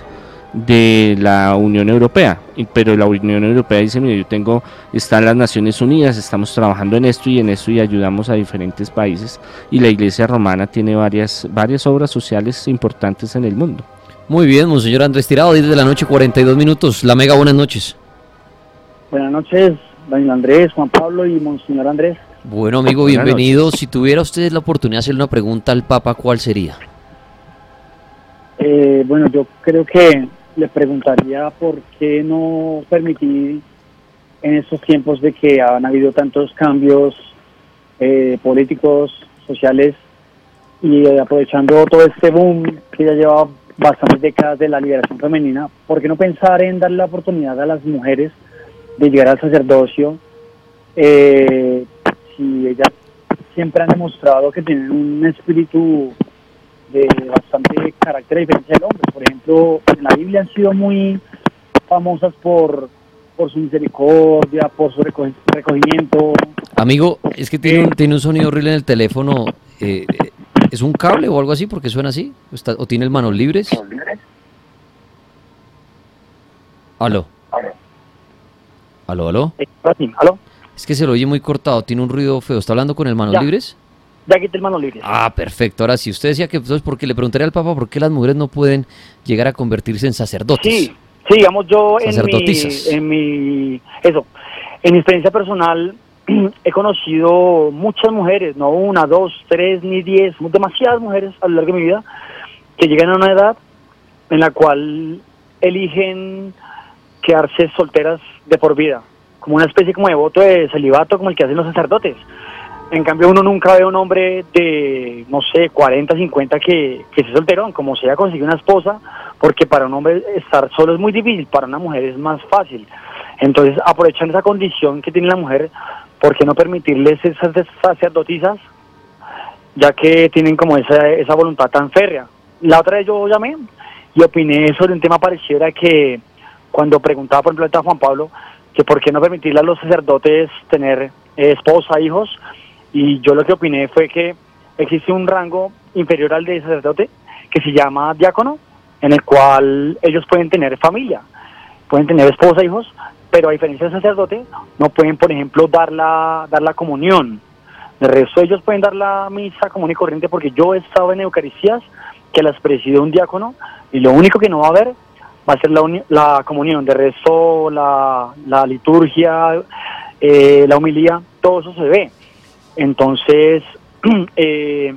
S4: de la Unión Europea, pero la Unión Europea dice, mire, yo tengo, están las Naciones Unidas, estamos trabajando en esto y en esto y ayudamos a diferentes países y la Iglesia Romana tiene varias, varias obras sociales importantes en el mundo.
S2: Muy bien, Monseñor Andrés Tirado, 10 de la noche, 42 minutos. La Mega, buenas noches.
S7: Buenas noches, Daniel Andrés, Juan Pablo y Monseñor Andrés.
S2: Bueno, amigo, bienvenido. Si tuviera usted la oportunidad de hacer una pregunta al Papa, ¿cuál sería?
S7: Eh, bueno, yo creo que le preguntaría por qué no permitir en estos tiempos de que han habido tantos cambios eh, políticos, sociales y aprovechando todo este boom que ya lleva bastantes décadas de la liberación femenina, ¿por qué no pensar en darle la oportunidad a las mujeres de llegar al sacerdocio eh, si ellas siempre han demostrado que tienen un espíritu de bastante carácter a diferencia del hombre. Por ejemplo, en la Biblia han sido muy famosas por, por su misericordia, por su recogimiento.
S2: Amigo, es que tiene, un, eh, tiene un sonido horrible en el teléfono. Eh, ¿Es un cable o algo así? porque suena así? ¿O tiene manos libres? Aló. Aló, aló.
S7: Eh, ¿Aló?
S2: Es que se lo oye muy cortado, tiene un ruido feo. ¿Está hablando con el manos libres?
S7: El mano libre.
S2: Ah, perfecto. Ahora, si usted decía que, entonces, porque le preguntaría al Papa por qué las mujeres no pueden llegar a convertirse en sacerdotes.
S7: Sí, sí digamos, yo en mi, en mi, eso, en mi experiencia personal, [clears throat] he conocido muchas mujeres, no una, dos, tres, ni diez, demasiadas mujeres a lo largo de mi vida, que llegan a una edad en la cual eligen quedarse solteras de por vida, como una especie como de voto de celibato como el que hacen los sacerdotes. En cambio, uno nunca ve a un hombre de, no sé, 40, 50 que, que se solterón, como sea, consigue una esposa, porque para un hombre estar solo es muy difícil, para una mujer es más fácil. Entonces, aprovechando esa condición que tiene la mujer, ¿por qué no permitirles esas sacerdotisas, ya que tienen como esa, esa voluntad tan férrea? La otra vez yo llamé y opiné sobre un tema pareciera que cuando preguntaba, por ejemplo, a Juan Pablo, que por qué no permitirle a los sacerdotes tener esposa, hijos, y yo lo que opiné fue que existe un rango inferior al de sacerdote que se llama diácono, en el cual ellos pueden tener familia, pueden tener esposa, hijos, pero a diferencia del sacerdote, no pueden, por ejemplo, dar la, dar la comunión. De resto, ellos pueden dar la misa común y corriente porque yo he estado en Eucaristías que las preside un diácono y lo único que no va a haber va a ser la, la comunión. De resto, la, la liturgia, eh, la humilía, todo eso se ve. Entonces, [clears throat] eh,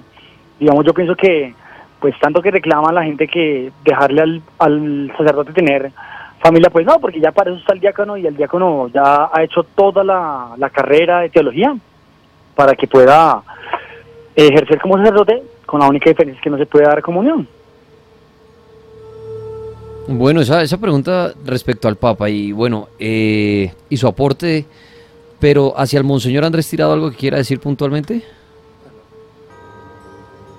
S7: digamos, yo pienso que, pues tanto que reclama la gente que dejarle al, al sacerdote tener familia, pues no, porque ya para eso está el diácono y el diácono ya ha hecho toda la, la carrera de teología para que pueda ejercer como sacerdote, con la única diferencia que no se puede dar comunión.
S2: Bueno, esa, esa pregunta respecto al Papa y bueno, eh, y su aporte, pero hacia el Monseñor Andrés Tirado, ¿algo que quiera decir puntualmente?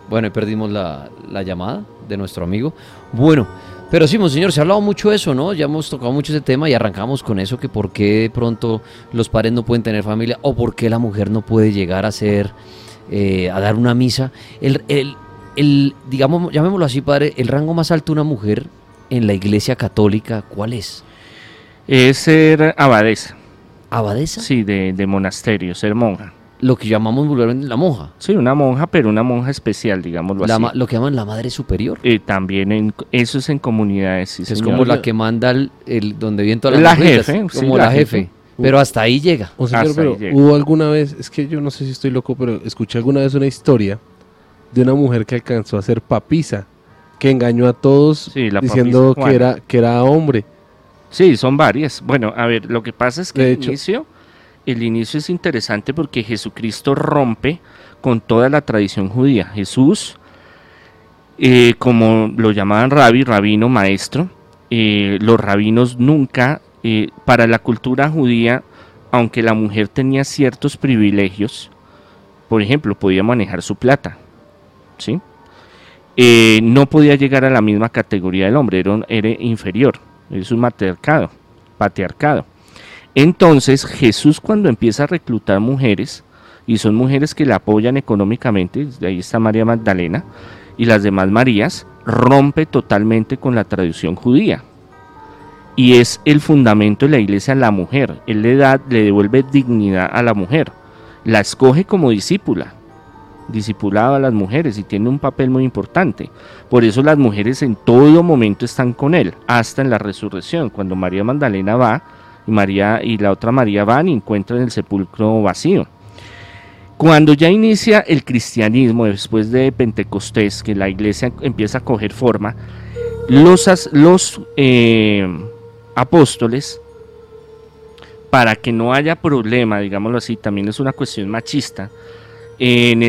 S2: Bueno, perdimos la, la llamada de nuestro amigo. Bueno, pero sí, monseñor, se ha hablado mucho de eso, ¿no? Ya hemos tocado mucho ese tema y arrancamos con eso, que por qué de pronto los padres no pueden tener familia o por qué la mujer no puede llegar a ser, eh, a dar una misa. El, el, el, digamos, llamémoslo así, padre, el rango más alto de una mujer en la iglesia católica, ¿cuál es?
S4: Es ser abadesa.
S2: ¿Abadesa?
S4: Sí, de, de monasterio, ser monja
S2: lo que llamamos vulgarmente la monja.
S4: Sí, una monja, pero una monja especial, digámoslo
S2: la,
S4: así.
S2: Lo que llaman la madre superior.
S4: Eh, también en, eso es en comunidades. Sí,
S2: es como la que manda el, el donde viene todas
S4: las La jefe.
S2: Como
S4: sí,
S2: la, jefe. jefe. Pero hasta ahí llega.
S3: O sea, pero llega. hubo alguna vez, es que yo no sé si estoy loco, pero escuché alguna vez una historia de una mujer que alcanzó a ser papisa, que engañó a todos
S4: sí,
S3: diciendo que era, que era hombre.
S4: Sí, son varias. Bueno, a ver, lo que pasa es que de hecho, inicio el inicio es interesante porque Jesucristo rompe con toda la tradición judía. Jesús, eh, como lo llamaban rabí, rabino, maestro, eh, los rabinos nunca, eh, para la cultura judía, aunque la mujer tenía ciertos privilegios, por ejemplo, podía manejar su plata, ¿sí? no podía llegar a la misma categoría del hombre, era, era inferior, es un matriarcado, patriarcado. Entonces Jesús cuando empieza a reclutar mujeres, y son mujeres que le apoyan económicamente, ahí está María Magdalena, y las demás Marías, rompe totalmente con la tradición judía. Y es el fundamento de la iglesia la mujer. Él le, da, le devuelve dignidad a la mujer. La escoge como discípula. Discipulada a las mujeres y tiene un papel muy importante. Por eso las mujeres en todo momento están con él, hasta en la resurrección. Cuando María Magdalena va, y María y la otra María van y encuentran el sepulcro vacío. Cuando ya inicia el cristianismo después de Pentecostés, que la iglesia empieza a coger forma, los, los eh, apóstoles, para que no haya problema, digámoslo así, también es una cuestión machista, en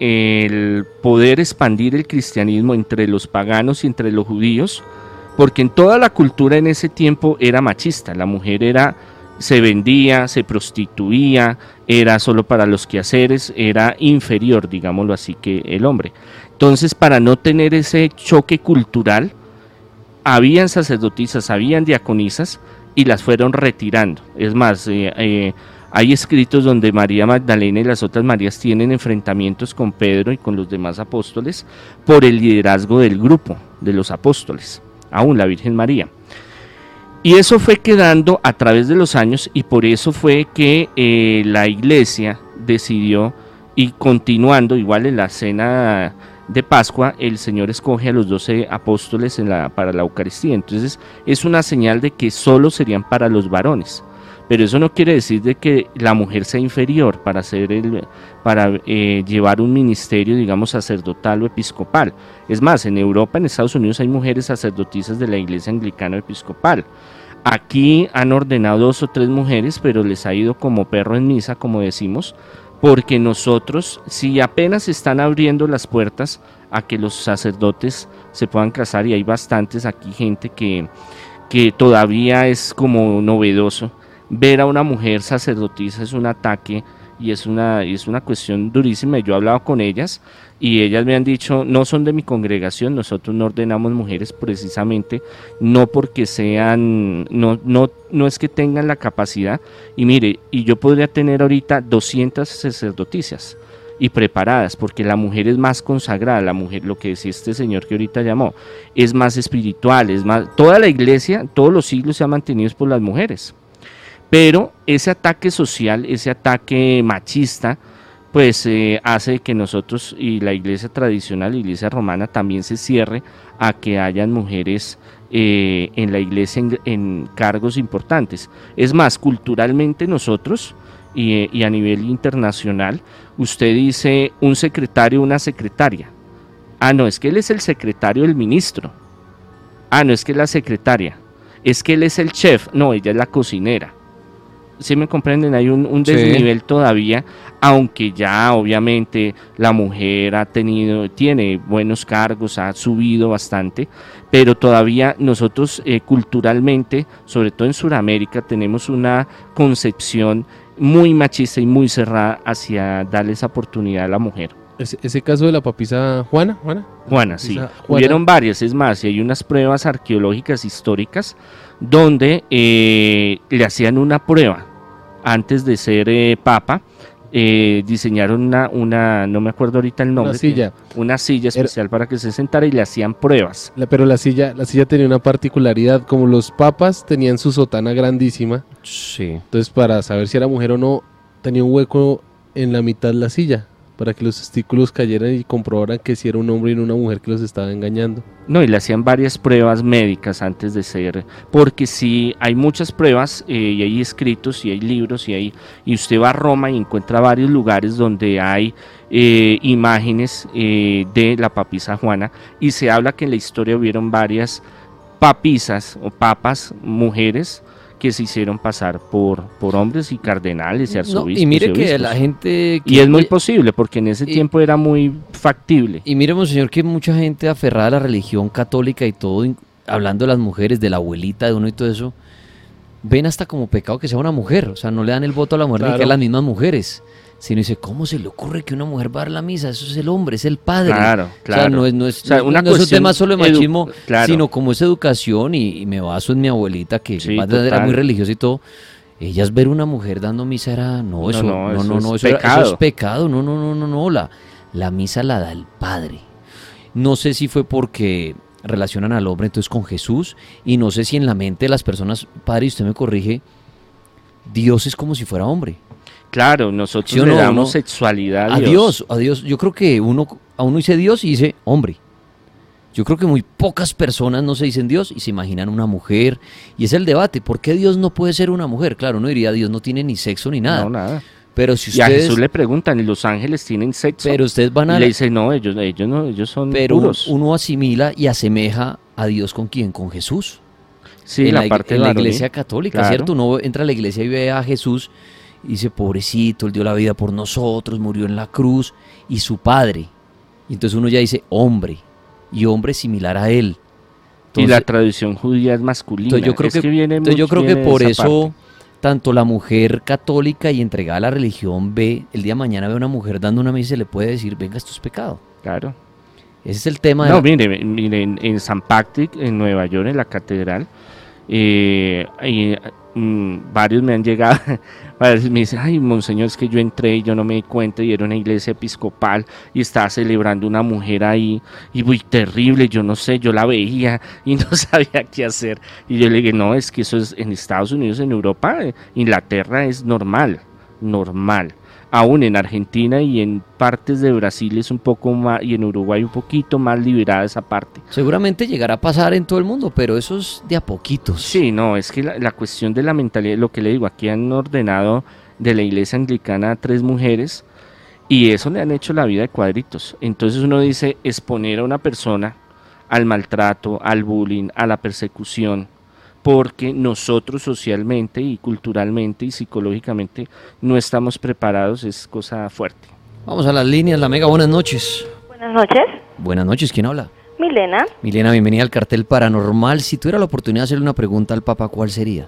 S4: el, poder expandir el cristianismo entre los paganos y entre los judíos, porque en toda la cultura en ese tiempo era machista, la mujer era se vendía, se prostituía, era solo para los quehaceres, era inferior, digámoslo así, que el hombre. Entonces, para no tener ese choque cultural, habían sacerdotisas, habían diaconisas y las fueron retirando. Es más, eh, eh, hay escritos donde María Magdalena y las otras Marías tienen enfrentamientos con Pedro y con los demás apóstoles por el liderazgo del grupo de los apóstoles aún la Virgen María. Y eso fue quedando a través de los años y por eso fue que eh, la iglesia decidió y continuando igual en la cena de Pascua, el Señor escoge a los doce apóstoles en la, para la Eucaristía. Entonces es una señal de que solo serían para los varones. Pero eso no quiere decir de que la mujer sea inferior para, hacer el, para eh, llevar un ministerio, digamos, sacerdotal o episcopal. Es más, en Europa, en Estados Unidos, hay mujeres sacerdotisas de la iglesia anglicana episcopal. Aquí han ordenado dos o tres mujeres, pero les ha ido como perro en misa, como decimos, porque nosotros, si apenas están abriendo las puertas a que los sacerdotes se puedan casar, y hay bastantes aquí gente que, que todavía es como novedoso, ver a una mujer sacerdotisa es un ataque y es una, es una cuestión durísima. Yo he hablado con ellas y ellas me han dicho, no son de mi congregación, nosotros no ordenamos mujeres precisamente, no porque sean, no, no, no es que tengan la capacidad. Y mire, y yo podría tener ahorita 200 sacerdotisas y preparadas, porque la mujer es más consagrada, la mujer, lo que decía este señor que ahorita llamó, es más espiritual, es más, toda la iglesia, todos los siglos se ha mantenido por las mujeres. Pero ese ataque social, ese ataque machista, pues eh, hace que nosotros y la iglesia tradicional, la iglesia romana, también se cierre a que hayan mujeres eh, en la iglesia en, cargos importantes. Es más, culturalmente nosotros y, y, a nivel internacional, usted dice un secretario, una secretaria. Ah, no, es que él es el secretario del ministro. Ah, no, es que es la secretaria. Es que él es el chef. No, ella es la cocinera si me comprenden, hay un, desnivel todavía, aunque ya obviamente la mujer ha tenido, tiene buenos cargos, ha subido bastante, pero todavía nosotros eh, culturalmente, sobre todo en Sudamérica, tenemos una concepción muy machista y muy cerrada hacia darle esa oportunidad a la mujer.
S3: Ese, caso de la papisa Juana, Juana.
S4: Juana, sí. Hubieron varias, es más, y hay unas pruebas arqueológicas históricas donde eh, le hacían una prueba antes de ser eh, papa. Eh, diseñaron una, una, no me acuerdo ahorita el nombre.
S3: Una silla.
S4: una silla especial para que se sentara y le hacían pruebas.
S3: pero la silla, la silla tenía una particularidad, como los papas tenían su sotana grandísima.
S2: Sí.
S3: Entonces para saber si era mujer o no, tenía un hueco en la mitad de la silla para que los testículos cayeran y comprobaran que si era un hombre y una mujer que los estaba engañando.
S4: No, y le hacían varias pruebas médicas antes de ser, porque si hay muchas pruebas eh, y hay escritos y hay libros y hay, y usted va a Roma y encuentra varios lugares donde hay eh, imágenes eh, de la papisa Juana y se habla que en la historia hubieron varias papisas o papas mujeres que se hicieron pasar por, por hombres y cardenales y arzobispos.
S2: y mire que la gente...
S4: y es muy posible, porque en ese tiempo era muy factible.
S2: Y mire, señor, que mucha gente aferrada a la religión católica y todo, hablando de las mujeres, de la abuelita de uno y todo eso, ven hasta como pecado que sea una mujer. O sea, no le dan el voto a la mujer ni que a las mismas mujeres sino dice, ¿cómo se le ocurre que una mujer va a dar la misa? Eso es el hombre, es el padre.
S4: Claro, claro.
S2: O sea, no es, no es, una no es un tema solo de machismo, sino como es educación, y, me baso en mi abuelita, que era muy religiosa y todo. Ellas ver una mujer dando misa era, no, eso no, no, no, no, eso, es pecado. eso, es pecado, no, no, no, no, no, la, la misa la da el padre. No sé si fue porque relacionan al hombre entonces con Jesús, y no sé si en la mente de las personas, padre, y usted me corrige, Dios es como si fuera hombre.
S4: Claro, nosotros le damos sexualidad
S2: a Dios. A Dios, Yo creo que uno, a uno dice Dios y dice hombre. Yo creo que muy pocas personas no se dicen Dios y se imaginan una mujer. Y es el debate, ¿por qué Dios no puede ser una mujer? Claro, uno diría, Dios no tiene ni sexo ni nada.
S4: No, nada.
S2: Pero si
S4: ustedes, y a Jesús le preguntan, ¿y los ángeles tienen sexo?
S2: Pero ustedes van a...
S4: le dicen, no, ellos, ellos no, ellos son
S2: Pero uno asimila y asemeja a Dios con quién, con Jesús.
S4: Sí,
S2: en
S4: la, parte
S2: de la iglesia católica, ¿cierto? Uno entra a la iglesia y ve a Jesús dice, pobrecito, él dio la vida por nosotros, murió en la cruz, y su padre. Y entonces uno ya dice, hombre, y hombre similar a él.
S4: y la tradición judía es masculina.
S2: yo creo que, yo creo que por eso tanto la mujer católica y entregada a la religión ve, el día de mañana ve a una mujer dando una misa y se le puede decir, venga, esto es pecado.
S4: Claro.
S2: Ese es el tema.
S4: No, mire, mire, en, San Patrick, en Nueva York, en la catedral, eh, Mm, varios me han llegado, [laughs] me dicen, ay, monseñor, es que yo entré y yo no me di cuenta y era una iglesia episcopal y estaba celebrando una mujer ahí y muy terrible, yo no sé, yo la veía [laughs] y no [laughs] sabía qué hacer. Y yo le dije, no, es que eso es en Estados Unidos, en Europa, Inglaterra es normal, normal aún en Argentina y en partes de Brasil es un poco más, y en Uruguay un poquito más liberada esa parte.
S2: Seguramente llegará a pasar en todo el mundo, pero eso es de a poquitos.
S4: Sí, no, es que la, cuestión de la mentalidad, lo que le digo, aquí han ordenado de la iglesia anglicana a tres mujeres y eso le han hecho la vida de cuadritos. Entonces uno dice, exponer a una persona al maltrato, al bullying, a la persecución, porque nosotros socialmente y culturalmente y psicológicamente no estamos preparados, es cosa fuerte.
S2: Vamos a las líneas, la Mega, buenas noches.
S8: Buenas noches.
S2: Buenas noches, ¿quién habla?
S8: Milena.
S2: Milena, bienvenida al cartel paranormal. Si tuviera la oportunidad de hacerle una pregunta al Papa, ¿cuál sería?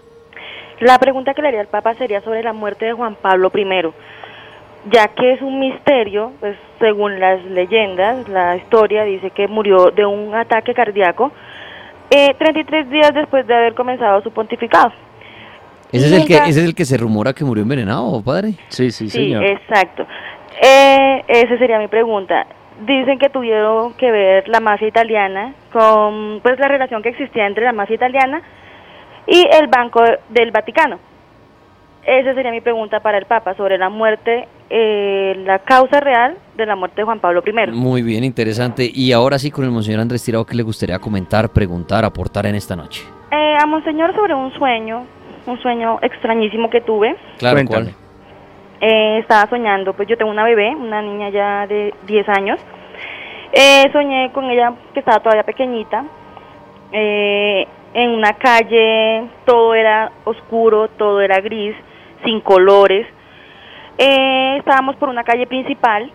S8: La pregunta que le haría al Papa sería sobre la muerte de Juan Pablo I, ya que es un misterio, pues según las leyendas, la historia dice que murió de un ataque cardíaco eh, 33 días después de haber comenzado su pontificado.
S2: ¿Ese es, el que, ¿Ese es el que se rumora que murió envenenado, padre?
S4: Sí, sí,
S8: sí exacto. Eh, esa sería mi pregunta. Dicen que tuvieron que ver la mafia italiana con pues la relación que existía entre la mafia italiana y el Banco del Vaticano. Esa sería mi pregunta para el Papa sobre la muerte, eh, la causa real de la muerte de Juan Pablo I.
S2: Muy bien, interesante. Y ahora sí, con el Monseñor Andrés Tirado, ¿qué le gustaría comentar, preguntar, aportar en esta noche?
S8: Eh, a Monseñor sobre un sueño, un sueño extrañísimo que tuve.
S2: Claro, ¿cuál?
S8: Eh, estaba soñando, pues yo tengo una bebé, una niña ya de 10 años. Eh, soñé con ella que estaba todavía pequeñita. Eh, en una calle todo era oscuro, todo era gris sin colores. Eh, estábamos por una calle principal.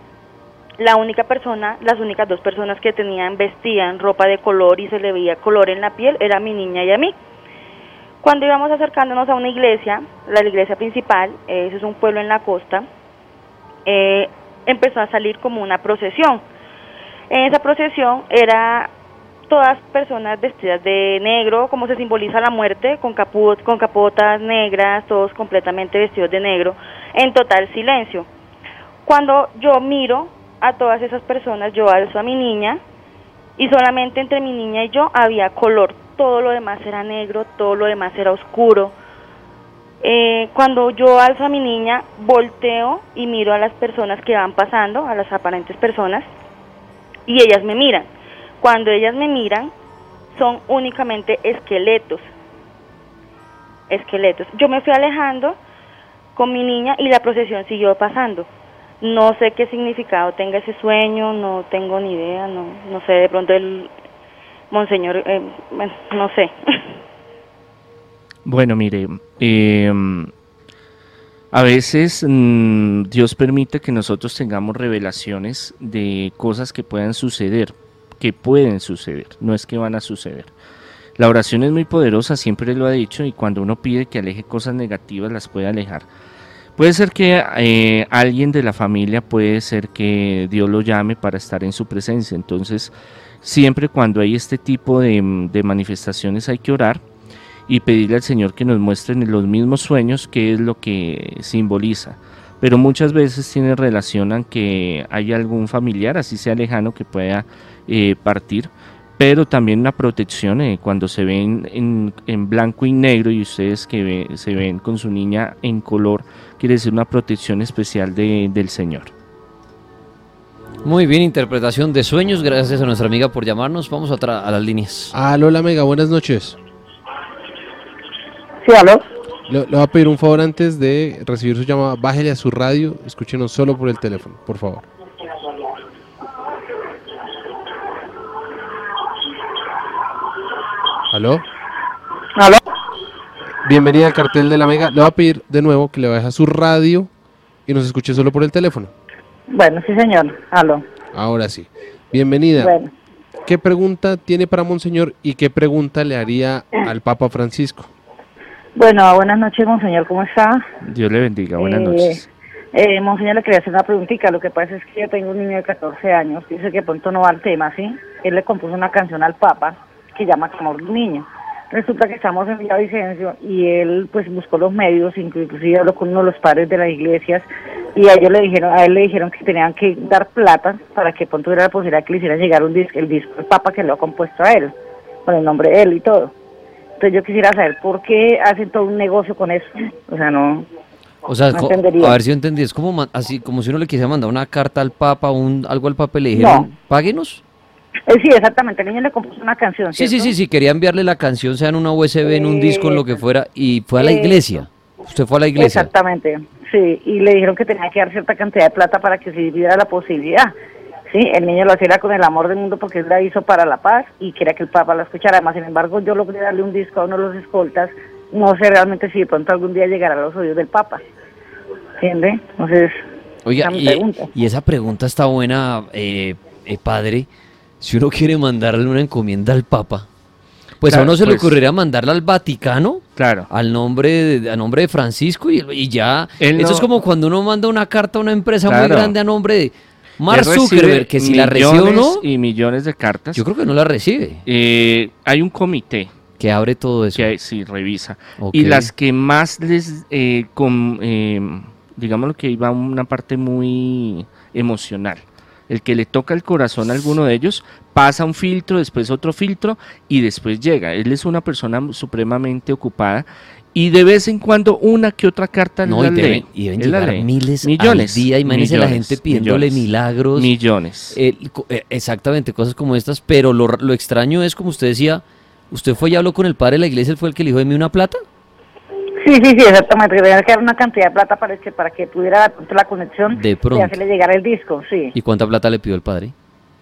S8: La única persona, las únicas dos personas que tenían vestían ropa de color y se le veía color en la piel era mi niña y a mí. Cuando íbamos acercándonos a una iglesia, la iglesia principal, eh, ese es un pueblo en la costa, eh, empezó a salir como una procesión. En esa procesión era todas personas vestidas de negro, como se simboliza la muerte, con, con capotas negras, todos completamente vestidos de negro, en total silencio. Cuando yo miro a todas esas personas, yo alzo a mi niña y solamente entre mi niña y yo había color, todo lo demás era negro, todo lo demás era oscuro. Eh, cuando yo alzo a mi niña, volteo y miro a las personas que van pasando, a las aparentes personas, y ellas me miran cuando ellas me miran, son únicamente esqueletos. Esqueletos. Yo me fui alejando con mi niña y la procesión siguió pasando. No sé qué significado tenga ese sueño, no tengo ni idea, no, no sé, de pronto el monseñor, eh, no sé. [laughs]
S4: Bueno, mire, eh, a veces mmm, Dios permite que nosotros tengamos revelaciones de cosas que puedan suceder que pueden suceder, no es que van a suceder. La oración es muy poderosa, siempre lo ha dicho, y cuando uno pide que aleje cosas negativas, las puede alejar. Puede ser que eh, alguien de la familia, puede ser que Dios lo llame para estar en su presencia. Entonces, siempre cuando hay este tipo de, de manifestaciones hay que orar y pedirle al Señor que nos muestre en los mismos sueños qué es lo que simboliza pero muchas veces tiene relación a que hay algún familiar, así sea lejano, que pueda eh, partir, pero también una protección eh, cuando se ven en, blanco y negro y ustedes que se ven con su niña en color, quiere decir una protección especial del Señor.
S2: Muy bien, interpretación de sueños. Gracias a nuestra amiga por llamarnos. Vamos a, a las líneas.
S3: Aló, la Mega, buenas noches.
S9: Sí, aló.
S3: Le, voy a pedir un favor antes de recibir su llamada. Bájele a su radio, escúchenos solo por el teléfono, por favor. ¿Aló?
S9: ¿Aló?
S3: Bienvenida al cartel de la Mega. Le voy a pedir de nuevo que le baje a su radio y nos escuche solo por el teléfono.
S9: Bueno, sí, señor. Aló.
S3: Ahora sí. Bienvenida. Bueno. ¿Qué pregunta tiene para Monseñor y qué pregunta le haría al Papa Francisco?
S9: Bueno, buenas noches, monseñor, ¿cómo está?
S4: Dios le bendiga, buenas eh, noches.
S9: Eh, monseñor, le quería hacer una preguntita. Lo que pasa es que yo tengo un niño de 14 años, dice que pronto no va al tema, ¿sí? Él le compuso una canción al Papa que llama Amor de Niño. Resulta que estamos en Villavicencio y él pues buscó los medios, inclusive habló con uno de los padres de las iglesias y a ellos le dijeron, a él le dijeron que tenían que dar plata para que pronto hubiera la posibilidad que le hicieran llegar un disco, el disco del Papa que lo ha compuesto a él, con el nombre de él y todo. Entonces yo quisiera saber por qué hacen todo un negocio con eso. O sea, no.
S2: O sea, a ver si entendí, es como así como si uno le quisiera mandar una carta al Papa, un algo al Papa y le dijeron, páguenos.
S9: Eh, sí, exactamente, el niño le compuso una canción.
S2: Sí, sí, sí, sí, quería enviarle la canción, sea en una USB, en un disco, en lo que fuera, y fue a la iglesia. Usted fue a la iglesia.
S9: Exactamente, sí, y le dijeron que tenía que dar cierta cantidad de plata para que se diera la posibilidad. Sí, el niño lo hacía con el amor del mundo porque él la hizo para la paz y quería que el Papa la escuchara. Además, sin embargo, yo logré darle un disco a uno de los escoltas. No sé realmente si de pronto algún día llegará a los oídos del Papa. ¿Entiende? Entonces,
S2: Oiga, y, y, esa pregunta está buena, eh, eh, padre. Si uno quiere mandarle una encomienda al Papa, pues a uno se le pues ocurriría mandarla al Vaticano,
S4: claro.
S2: al nombre de, a nombre de Francisco y, ya. Eso es como cuando uno manda una carta a una empresa muy grande a nombre de Mark Zuckerberg, que si la recibe o no.
S4: Y millones de cartas.
S2: Yo creo que no la recibe.
S4: Eh, hay un comité.
S2: Que abre todo eso.
S4: Que sí, revisa. Y las que más les. Eh, con, eh, digamos que iba una parte muy emocional. El que le toca el corazón a alguno de ellos pasa un filtro, después otro filtro y después llega. Él es una persona supremamente ocupada y de vez en cuando una que otra carta
S2: no,
S4: la
S2: y
S4: lee.
S2: y deben
S4: la lee.
S2: miles
S4: millones,
S2: al día. Imagínense la
S4: millones,
S2: gente pidiéndole
S4: millones,
S2: milagros.
S4: Millones.
S2: Eh, exactamente, cosas como estas. Pero lo, lo extraño es, como usted decía, usted fue y habló con el padre de la iglesia, él fue el que le dijo, deme una plata.
S9: Sí, sí, sí, exactamente. que Tenía que dar una cantidad de plata para que, para que pudiera la conexión
S2: De
S9: y hacerle llegar el disco, sí.
S2: ¿Y cuánta plata le pidió el padre?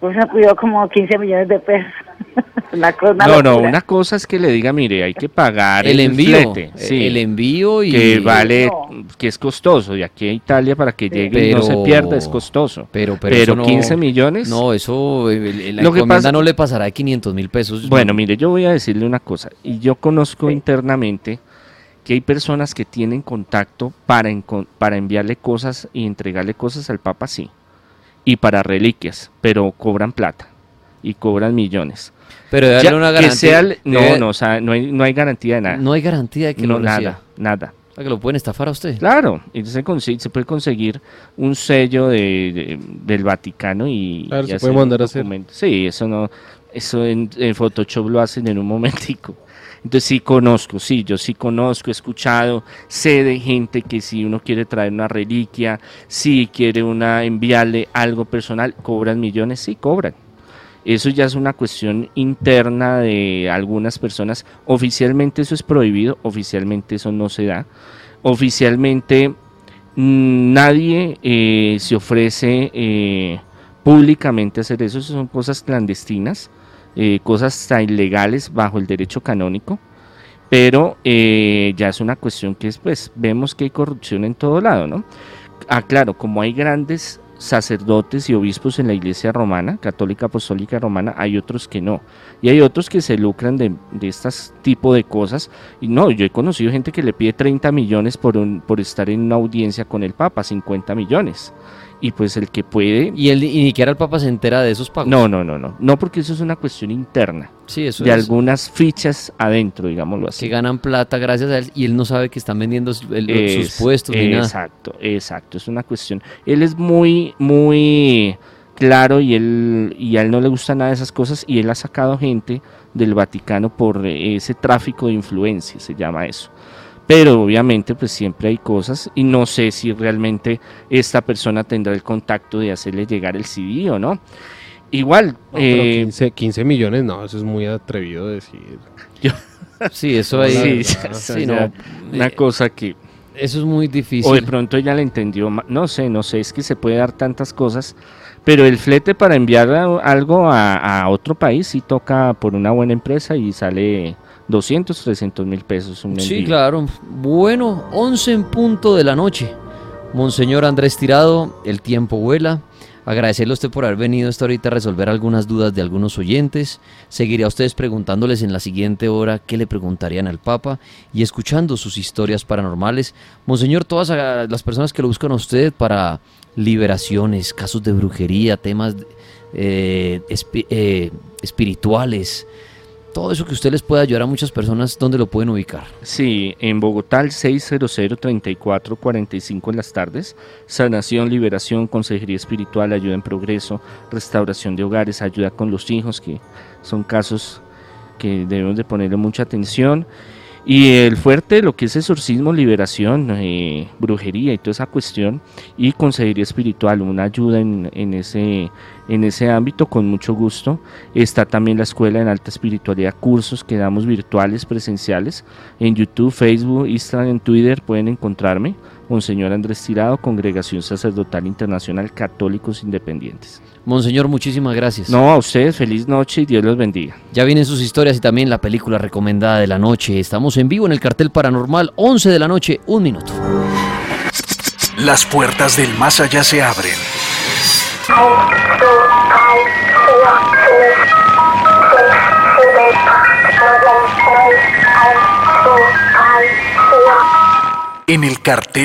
S9: Pues me pidió como 15 millones de pesos. [laughs] una cosa, una
S4: no, no, una cosa es que le diga, mire, hay que pagar
S2: El
S4: el,
S2: envío,
S4: flete,
S2: eh,
S4: sí,
S2: el envío y...
S4: que vale,
S9: No.
S4: que es costoso, de aquí a Italia para que llegue y no se pierda es costoso.
S2: Pero, pero,
S4: Pero,
S2: eso no-
S4: 15 millones.
S2: No, eso, el- la
S4: Lo que pasa-
S2: no le pasará de 500 mil pesos.
S4: Bueno, mire, yo voy a decirle una cosa, y yo conozco internamente que hay personas que tienen contacto para, para enviarle cosas y entregarle cosas al Papa, sí, y para reliquias, pero cobran plata y cobran millones.
S2: Pero
S4: Ya,
S2: haber una
S4: que
S2: garantía.
S4: sea el- no,
S2: debe-
S4: no, o sea, no hay, no hay garantía de nada.
S2: no hay garantía de que
S4: no,
S2: lo reciba.
S4: nada, nada.
S2: O sea, que lo pueden estafar a usted.
S4: Claro, y se, consi- se puede conseguir un sello de, de- del Vaticano y,
S3: Claro,
S4: y
S3: se
S4: hacer
S3: puede mandar a hacer.
S4: Sí, eso no, eso en, en Photoshop lo hacen en un momentico. Entonces sí conozco, sí, yo sí conozco, he escuchado, sé de gente que si uno quiere traer una reliquia, si quiere una enviarle algo personal, cobran millones, sí cobran. Eso ya es una cuestión interna de algunas personas. Oficialmente eso es prohibido, oficialmente eso no se da. Oficialmente mm, nadie eh, se ofrece eh, públicamente hacer. Eso son cosas clandestinas, eh, cosas hasta ilegales bajo el derecho canónico. Pero eh, ya es una cuestión que es, pues, vemos que hay corrupción en todo lado, ¿no? Ah, claro, como hay grandes sacerdotes y obispos en la iglesia romana, católica apostólica romana, hay otros que no. Y hay otros que se lucran de, de estas tipo de cosas. Y no, yo he conocido gente que le pide 30 millones por, un, por estar en una audiencia con el Papa, 50 millones. Y pues el que puede...
S2: Y, él, y ni siquiera el Papa se entera de esos pagos.
S4: No, no, no, no. No, porque eso es una cuestión interna.
S2: Sí, eso
S4: de
S2: es.
S4: algunas fichas adentro, digámoslo así.
S2: Que ganan plata gracias a él y él no sabe que están vendiendo sus
S4: Es-
S2: puestos ni nada.
S4: Exacto, exacto. Es una cuestión. Él es muy, muy claro y él y a él no le gusta nada de esas cosas y él ha sacado gente del Vaticano por eh, ese tráfico de influencia, se llama eso. Pero obviamente pues siempre hay cosas y no sé si realmente esta persona tendrá el contacto de hacerle llegar el CD o no. Igual,
S3: No, pero
S4: eh,
S3: 15, 15 millones, no, eso es muy atrevido decir. [laughs] [laughs]
S2: Sí, eso ahí.
S4: sí, [laughs]
S2: sí,
S4: o sea,
S2: no,
S4: una
S2: eh,
S4: cosa que
S2: Eso es muy difícil.
S4: O de pronto ella le entendió, no sé, no sé, es que se puede dar tantas cosas, pero el flete para enviar algo a, a otro país sí toca por una buena empresa y sale 200, 300 mil pesos un
S2: Sí,
S4: envío.
S2: claro. Bueno, 11 en punto de la noche. Monseñor Andrés Tirado, el tiempo vuela. Agradecerle a usted por haber venido esta ahorita a resolver algunas dudas de algunos oyentes. Seguiré a ustedes preguntándoles en la siguiente hora qué le preguntarían al Papa y escuchando sus historias paranormales. Monseñor, todas ah, las personas que lo buscan a usted para liberaciones, casos de brujería, temas eh, eh, espirituales, todo eso que usted les puede ayudar a muchas personas, ¿dónde lo pueden ubicar?
S4: Sí, en Bogotá al 600-3445 en las tardes. Sanación, liberación, consejería espiritual, ayuda en progreso, restauración de hogares, ayuda con los hijos, que son casos que debemos de ponerle mucha atención. Y el fuerte, lo que es exorcismo, liberación, eh, brujería y toda esa cuestión. Y consejería espiritual, una ayuda en, en ese, en ese ámbito con mucho gusto. Está también la Escuela en Alta Espiritualidad, cursos que damos virtuales, presenciales. En YouTube, Facebook, Instagram, en Twitter pueden encontrarme. Monseñor Andrés Tirado, Congregación Sacerdotal Internacional Católicos Independientes.
S2: Monseñor, muchísimas gracias.
S4: No, a ustedes feliz noche y Dios los bendiga.
S2: Ya vienen sus historias y también la película recomendada de la noche. Estamos en vivo en el cartel paranormal, 11 de la noche, un minuto.
S1: Las puertas del más allá se abren. En el cartel